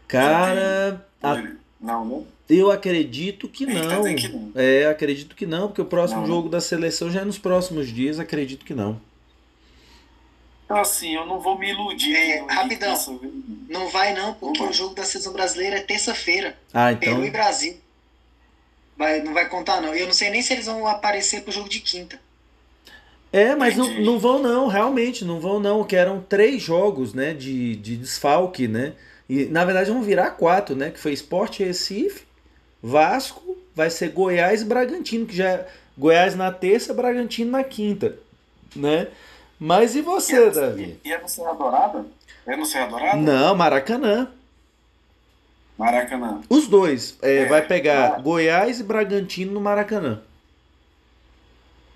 S1: Cara. A...
S3: Não, não.
S1: Eu acredito que não. Tá que não. É, acredito que não, porque o próximo não, jogo da seleção já é nos próximos dias, acredito que não.
S3: Então, assim, eu não vou me iludir.
S2: É, rapidão. Não vai não, porque o jogo da seleção brasileira é terça-feira.
S1: Ah, então.
S2: Peru e Brasil. Vai, não vai contar, não. Eu não sei nem se eles vão aparecer pro jogo de quinta.
S1: É, mas não, não vão não, realmente, não vão não, que eram três jogos, né, de, de desfalque, né, e na verdade vão virar quatro, né? Que foi Esporte Recife, Vasco, vai ser Goiás e Bragantino, que já é Goiás na terça, Bragantino na quinta, né? Mas e você, e é, Davi?
S3: E é no Serra Dourada? É no Serra Dourada?
S1: Não, Maracanã.
S3: Maracanã.
S1: Os dois. É, é, vai pegar Goiás e Bragantino no Maracanã.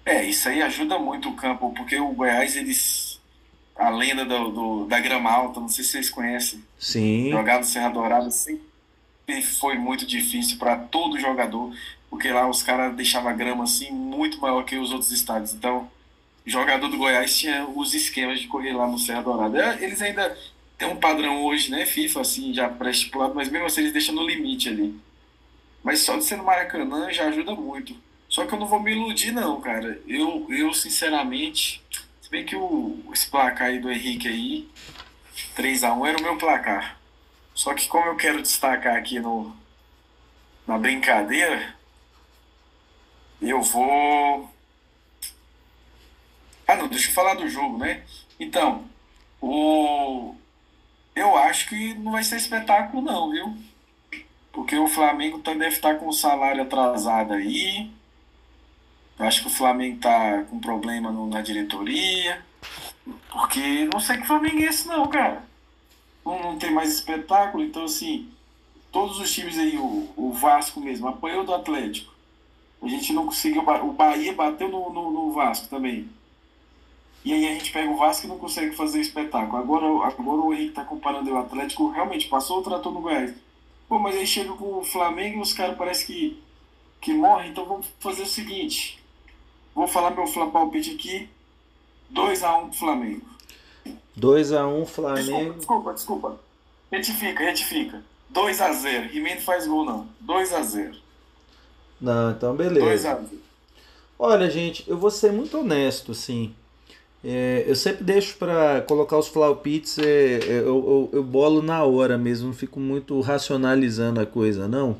S3: É, isso aí ajuda muito o campo, porque o Goiás, eles a lenda do, do, da grama alta, não sei se vocês conhecem.
S1: Sim.
S3: Jogar no Serra Dourada sempre foi muito difícil para todo jogador, porque lá os caras deixavam a grama assim muito maior que os outros estádios. Então, jogador do Goiás tinha os esquemas de correr lá no Serra Dourada. É, eles ainda têm um padrão hoje, né, FIFA, assim, já pré-estipulado, mas mesmo assim eles deixam no limite ali. Mas só de ser no Maracanã já ajuda muito. Só que eu não vou me iludir, não, cara. Eu, eu sinceramente se bem que o, esse placar aí do Henrique aí, 3x1 era o meu placar. Só que como eu quero destacar aqui no, na brincadeira, eu vou. Ah não, deixa eu falar do jogo, né? Então, o. Eu acho que não vai ser espetáculo não, viu? Porque o Flamengo tá, deve estar tá com o salário atrasado aí. Acho que o Flamengo tá com problema no, na diretoria. Porque não sei que Flamengo é esse não, cara. Não, não tem mais espetáculo, então assim, todos os times aí, o, o Vasco mesmo, apoiou do Atlético. A gente não conseguiu. O Bahia bateu no, no, no, Vasco também. E aí a gente pega o Vasco e não consegue fazer espetáculo. Agora, agora o Henrique tá comparando o Atlético, realmente passou o trator no Goiás. Pô, mas aí chega com o Flamengo e os caras parecem que, que morrem, então vamos fazer o seguinte. Vou falar meu palpite aqui. 2x1 pro Flamengo.
S1: 2x1 Flamengo.
S3: Desculpa, desculpa, desculpa. Retifica, retifica. 2x0. Rimendo faz gol, não. 2x0.
S1: Não, então beleza. 2x0. Olha, gente, eu vou ser muito honesto, assim. É, eu sempre deixo para colocar os flaupites, é, é, eu, eu, eu, bolo na hora mesmo, não fico muito racionalizando a coisa, não.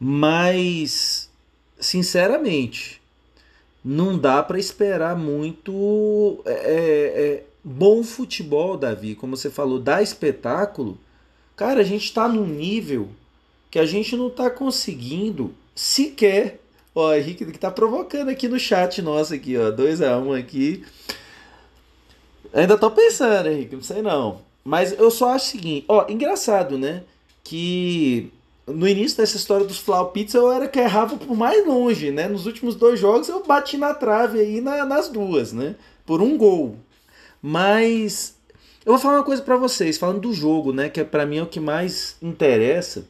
S1: Mas, sinceramente, não dá para esperar muito é, é, é, bom futebol, Davi. Como você falou, dá espetáculo. Cara, a gente está num nível que a gente não está conseguindo sequer. Ó, Henrique que tá provocando aqui no chat nosso aqui, ó, 2 a 1 um aqui. Ainda tô pensando, Henrique, não sei não. Mas eu só acho o seguinte, ó, engraçado, né? Que no início dessa história dos Flau Pizza eu era que errava por mais longe, né? Nos últimos dois jogos eu bati na trave aí na, nas duas, né? Por um gol. Mas eu vou falar uma coisa para vocês, falando do jogo, né? Que é para mim é o que mais interessa.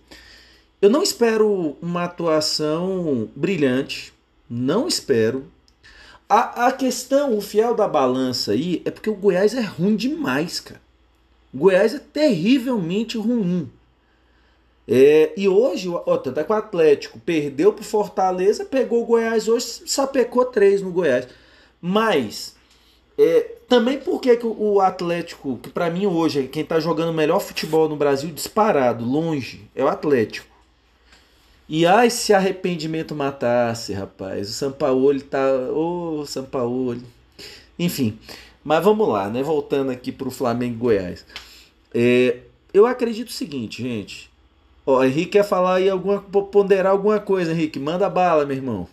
S1: Eu não espero uma atuação brilhante, não espero. A, a questão, o fiel da balança aí, é porque o Goiás é ruim demais, cara. O Goiás é terrivelmente ruim. É, e hoje, ó, tanto é que o Atlético perdeu pro Fortaleza, pegou o Goiás hoje, sapecou três no Goiás. Mas, é, também porque que o Atlético, que para mim hoje é quem tá jogando o melhor futebol no Brasil disparado, longe, é o Atlético. E ai, se arrependimento matasse, rapaz. O Sampaoli tá. Ô, oh, Sampaoli. Enfim, mas vamos lá, né? Voltando aqui pro Flamengo Goiás. É, eu acredito o seguinte, gente. Ó, Henrique quer falar aí alguma, ponderar alguma coisa, Henrique. Manda bala, meu irmão.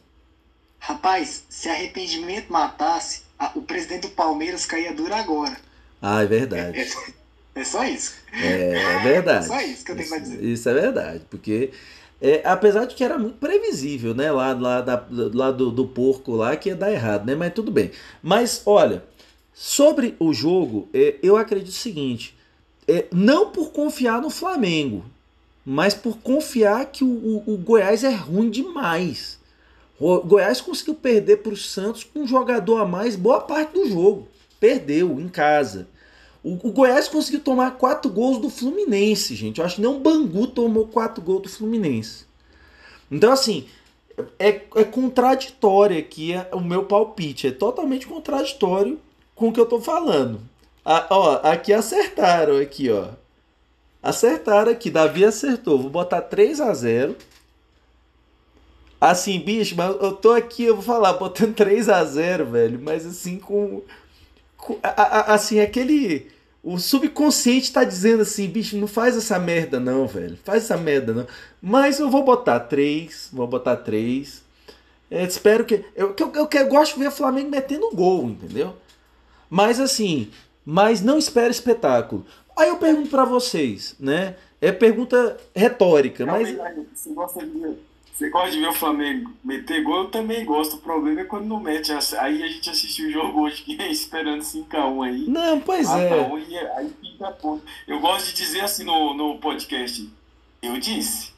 S2: Rapaz, se arrependimento matasse, a, o presidente do Palmeiras caía duro agora.
S1: Ah, é verdade. É,
S2: é, é só isso.
S1: É, é verdade.
S2: É só isso que eu tenho
S1: isso,
S2: pra dizer.
S1: Isso é verdade, porque é, apesar de que era muito previsível, né? Lá, lá, da, lá do, do porco lá que ia dar errado, né? Mas tudo bem. Mas olha, sobre o jogo, é, eu acredito o seguinte: é, não por confiar no Flamengo, mas por confiar que o, o, o Goiás é ruim demais. O Goiás conseguiu perder para o Santos com um jogador a mais boa parte do jogo. Perdeu em casa. O, o, Goiás conseguiu tomar quatro gols do Fluminense, gente. Eu acho que nem o Bangu tomou quatro gols do Fluminense. Então, assim, é, é contraditório aqui é, o meu palpite. É totalmente contraditório com o que eu tô falando. Ah, ó, aqui acertaram, aqui, ó. Acertaram aqui, Davi acertou. Vou botar 3 a 0 Assim, bicho, mas eu tô aqui, eu vou falar, botando 3 a 0 velho, mas assim, com. com a, a, assim, aquele. O subconsciente tá dizendo assim, bicho, não faz essa merda não, velho. Faz essa merda não. Mas eu vou botar 3, vou botar 3. É, espero que. Eu, eu, eu, eu gosto de ver o Flamengo metendo gol, entendeu? Mas assim, mas não espero espetáculo. Aí eu pergunto para vocês, né? É pergunta retórica, mas.
S3: Você gosta, de ver, você gosta de ver o Flamengo meter gol? Eu também gosto. O problema é quando não mete. Aí a gente assistiu o jogo hoje esperando 5x1 aí.
S1: Não, pois é.
S3: E aí fica ponto. Eu gosto de dizer assim no, no podcast. Eu disse.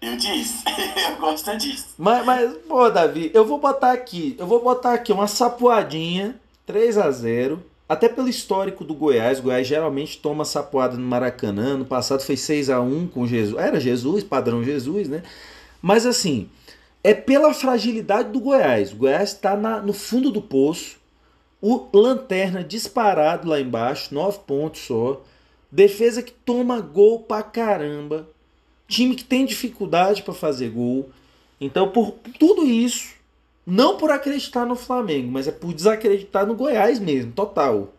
S3: Eu disse. eu gosto disso.
S1: Mas, mas, pô, Davi, eu vou botar aqui. Eu vou botar aqui uma sapuadinha. 3 a 0 até pelo histórico do Goiás, o Goiás geralmente toma sapoada no Maracanã. No passado foi 6 a 1 com Jesus. Era Jesus, padrão Jesus, né? Mas assim, é pela fragilidade do Goiás. O Goiás está no fundo do poço. O Lanterna disparado lá embaixo, 9 pontos só. Defesa que toma gol pra caramba. Time que tem dificuldade para fazer gol. Então, por tudo isso, não por acreditar no Flamengo, mas é por desacreditar no Goiás mesmo, total.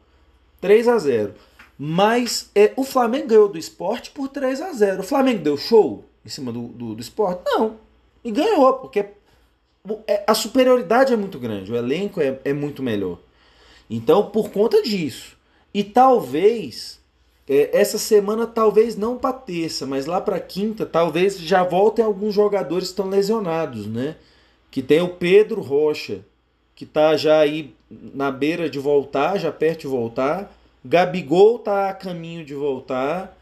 S1: 3 a 0 Mas é, o Flamengo ganhou do esporte por 3 a 0 O Flamengo deu show em cima do, do, do esporte? Não. E ganhou, porque é, a superioridade é muito grande, o elenco é, é muito melhor. Então, por conta disso. E talvez, é, essa semana, talvez não para terça, mas lá para quinta, talvez já voltem alguns jogadores que estão lesionados, né? Que tem o Pedro Rocha, que está já aí na beira de voltar, já perto de voltar. Gabigol está a caminho de voltar.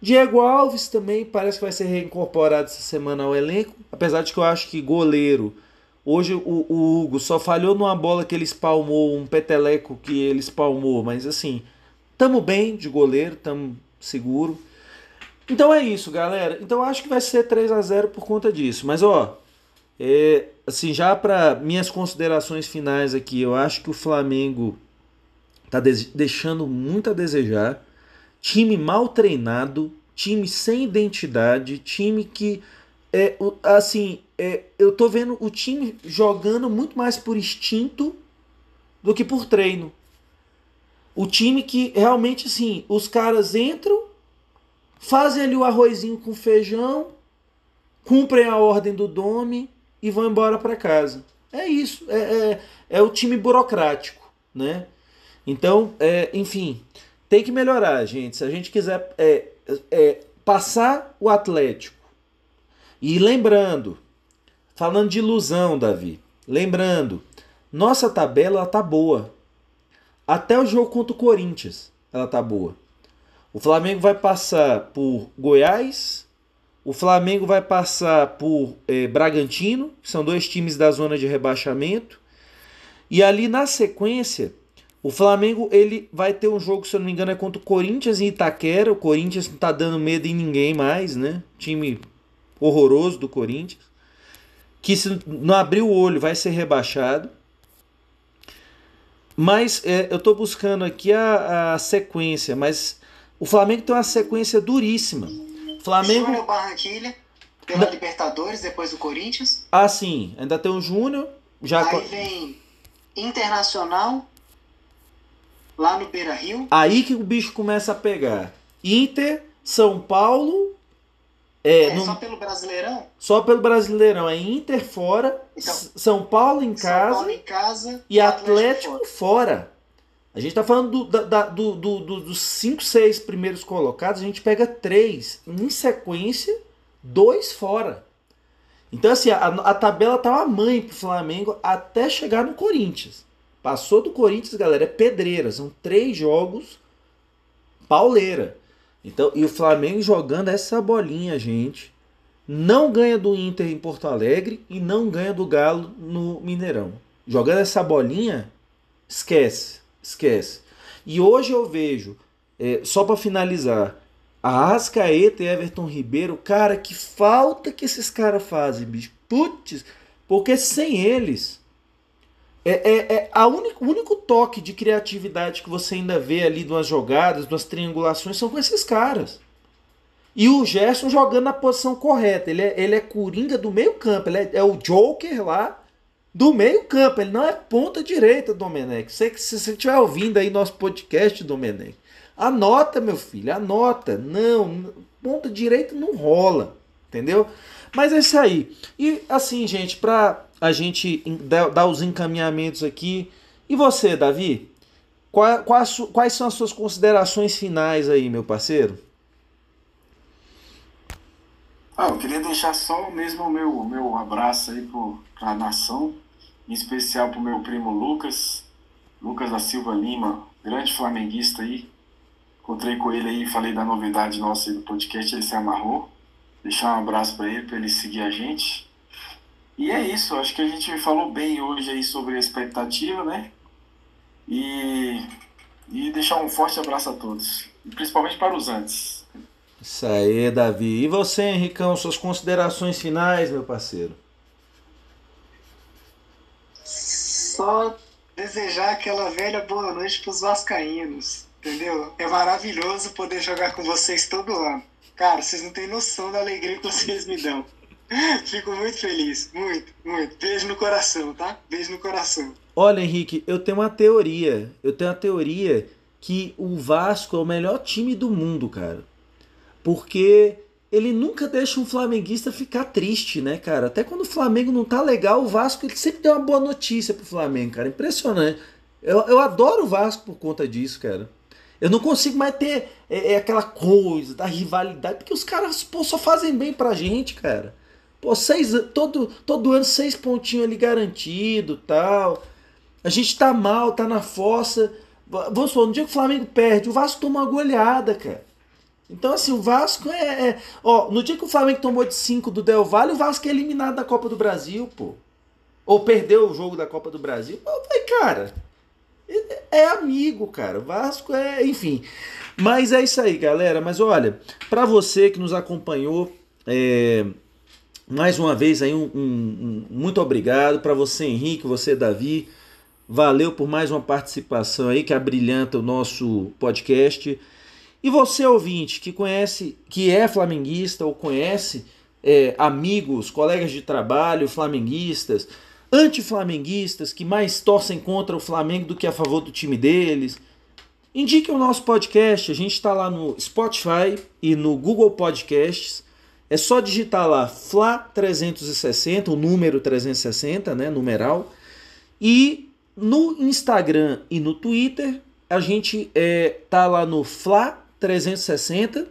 S1: Diego Alves também parece que vai ser reincorporado essa semana ao elenco, apesar de que eu acho que goleiro. Hoje o, o Hugo só falhou numa bola que ele espalmou, um peteleco que ele espalmou, mas assim, tamo bem de goleiro, tamo seguro. Então é isso, galera. Então eu acho que vai ser 3 a 0 por conta disso. Mas ó, é, assim, já para minhas considerações finais aqui, eu acho que o Flamengo tá deixando muito a desejar. Time mal treinado, time sem identidade, time que é assim, é, eu tô vendo o time jogando muito mais por instinto do que por treino. O time que realmente assim, os caras entram, fazem ali o arrozinho com feijão, cumprem a ordem do Dome e vão embora para casa. É isso, é, é, é, o time burocrático, né? Então, é, enfim, tem que melhorar, gente. Se a gente quiser é, é, passar o Atlético. E lembrando, falando de ilusão, Davi, lembrando, nossa tabela ela tá boa. Até o jogo contra o Corinthians, ela tá boa. O Flamengo vai passar por Goiás, o Flamengo vai passar por eh, Bragantino, que são dois times da zona de rebaixamento. E ali na sequência, o Flamengo ele vai ter um jogo, se eu não me engano, é contra o Corinthians em Itaquera. O Corinthians não tá dando medo em ninguém mais, né? Time horroroso do Corinthians. Que se não abrir o olho vai ser rebaixado. Mas é, eu tô buscando aqui a, a sequência, mas o Flamengo tem uma sequência duríssima. Flamengo.
S2: Júnior Barranquilha, pela Libertadores, depois do Corinthians.
S1: Ah, sim. Ainda tem o Júnior. Já...
S2: Aí vem Internacional, lá no Beira Rio.
S1: Aí que o bicho começa a pegar. Inter, São Paulo. É,
S2: é no... só pelo Brasileirão?
S1: Só pelo Brasileirão. É Inter fora, então, São Paulo em
S2: São
S1: casa.
S2: Paulo em casa
S1: e Atlético, Atlético fora. fora. A gente está falando do, do, do, do, dos 5, 6 primeiros colocados, a gente pega três em sequência, dois fora. Então, assim, a, a tabela tá uma mãe pro Flamengo até chegar no Corinthians. Passou do Corinthians, galera, é pedreira. São três jogos pauleira. Então, e o Flamengo jogando essa bolinha, gente. Não ganha do Inter em Porto Alegre e não ganha do Galo no Mineirão. Jogando essa bolinha, esquece. Esquece. E hoje eu vejo, é, só para finalizar, a Arrascaeta e Everton Ribeiro, cara, que falta que esses caras fazem, bicho. Putz, porque sem eles. É, é, é a único, o único toque de criatividade que você ainda vê ali nas jogadas, nas triangulações, são com esses caras. E o Gerson jogando na posição correta. Ele é, ele é coringa do meio campo. Ele é, é o Joker lá do meio campo. Ele não é ponta direita, Domenech. Se você estiver ouvindo aí nosso podcast, Domenech, anota, meu filho, anota. Não, ponta direita não rola, entendeu? Mas é isso aí. E assim, gente, para a gente dar os encaminhamentos aqui. E você, Davi? Quais, quais são as suas considerações finais aí, meu parceiro?
S3: Ah, eu queria deixar só mesmo o meu, meu abraço aí para a nação, em especial para o meu primo Lucas, Lucas da Silva Lima, grande flamenguista aí. Encontrei com ele aí, falei da novidade nossa aí do podcast, ele se amarrou. Deixar um abraço para ele, para ele seguir a gente. E é isso, acho que a gente falou bem hoje aí sobre a expectativa, né? E, e deixar um forte abraço a todos, principalmente para os antes.
S1: Isso aí, Davi. E você, Henricão, suas considerações finais, meu parceiro?
S2: Só desejar aquela velha boa noite para os vascaínos, entendeu? É maravilhoso poder jogar com vocês todo ano. Cara, vocês não têm noção da alegria que vocês me dão. Fico muito feliz, muito, muito. Beijo no coração, tá? Beijo no coração.
S1: Olha, Henrique, eu tenho uma teoria. Eu tenho uma teoria que o Vasco é o melhor time do mundo, cara. Porque ele nunca deixa um flamenguista ficar triste, né, cara? Até quando o Flamengo não tá legal, o Vasco ele sempre deu uma boa notícia pro Flamengo, cara. Impressionante. Eu, eu adoro o Vasco por conta disso, cara. Eu não consigo mais ter é, é aquela coisa da rivalidade, porque os caras pô, só fazem bem pra gente, cara. Pô, seis, todo, todo ano seis pontinhos ali garantido tal. A gente tá mal, tá na fossa. Vamos supor, no dia que o Flamengo perde, o Vasco toma uma goleada, cara. Então, assim, o Vasco é, é. Ó, no dia que o Flamengo tomou de 5 do Del Valle, o Vasco é eliminado da Copa do Brasil, pô. Ou perdeu o jogo da Copa do Brasil. Eu falei, cara, é, é amigo, cara. O Vasco é. Enfim. Mas é isso aí, galera. Mas olha, para você que nos acompanhou, é, mais uma vez aí um, um, um muito obrigado para você Henrique, você Davi, valeu por mais uma participação aí que abrilhanta o nosso podcast. E você ouvinte que conhece, que é flamenguista ou conhece é, amigos, colegas de trabalho flamenguistas, antiflamenguistas que mais torcem contra o Flamengo do que a favor do time deles, indique o nosso podcast. A gente está lá no Spotify e no Google Podcasts. É só digitar lá Fla 360, o número 360, né, numeral. E no Instagram e no Twitter, a gente é, tá lá no Fla 360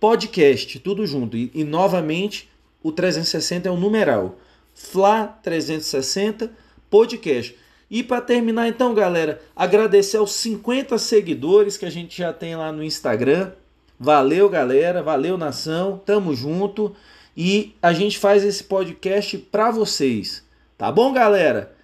S1: podcast, tudo junto. E, e novamente, o 360 é o numeral. Fla 360 podcast. E para terminar então, galera, agradecer aos 50 seguidores que a gente já tem lá no Instagram. Valeu, galera, valeu nação, tamo junto e a gente faz esse podcast para vocês. Tá bom, galera?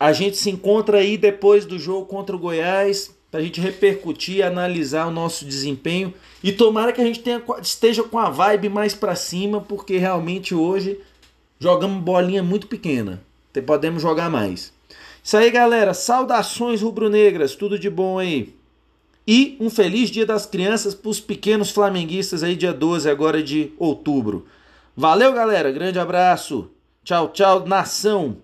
S1: A gente se encontra aí depois do jogo contra o Goiás para a gente repercutir, analisar o nosso desempenho e tomara que a gente tenha, esteja com a vibe mais para cima, porque realmente hoje jogamos bolinha muito pequena. Podemos jogar mais. Isso aí, galera. Saudações rubro-negras. Tudo de bom aí. E um feliz Dia das Crianças para os pequenos flamenguistas aí, dia 12 agora de outubro. Valeu, galera. Grande abraço. Tchau, tchau, nação.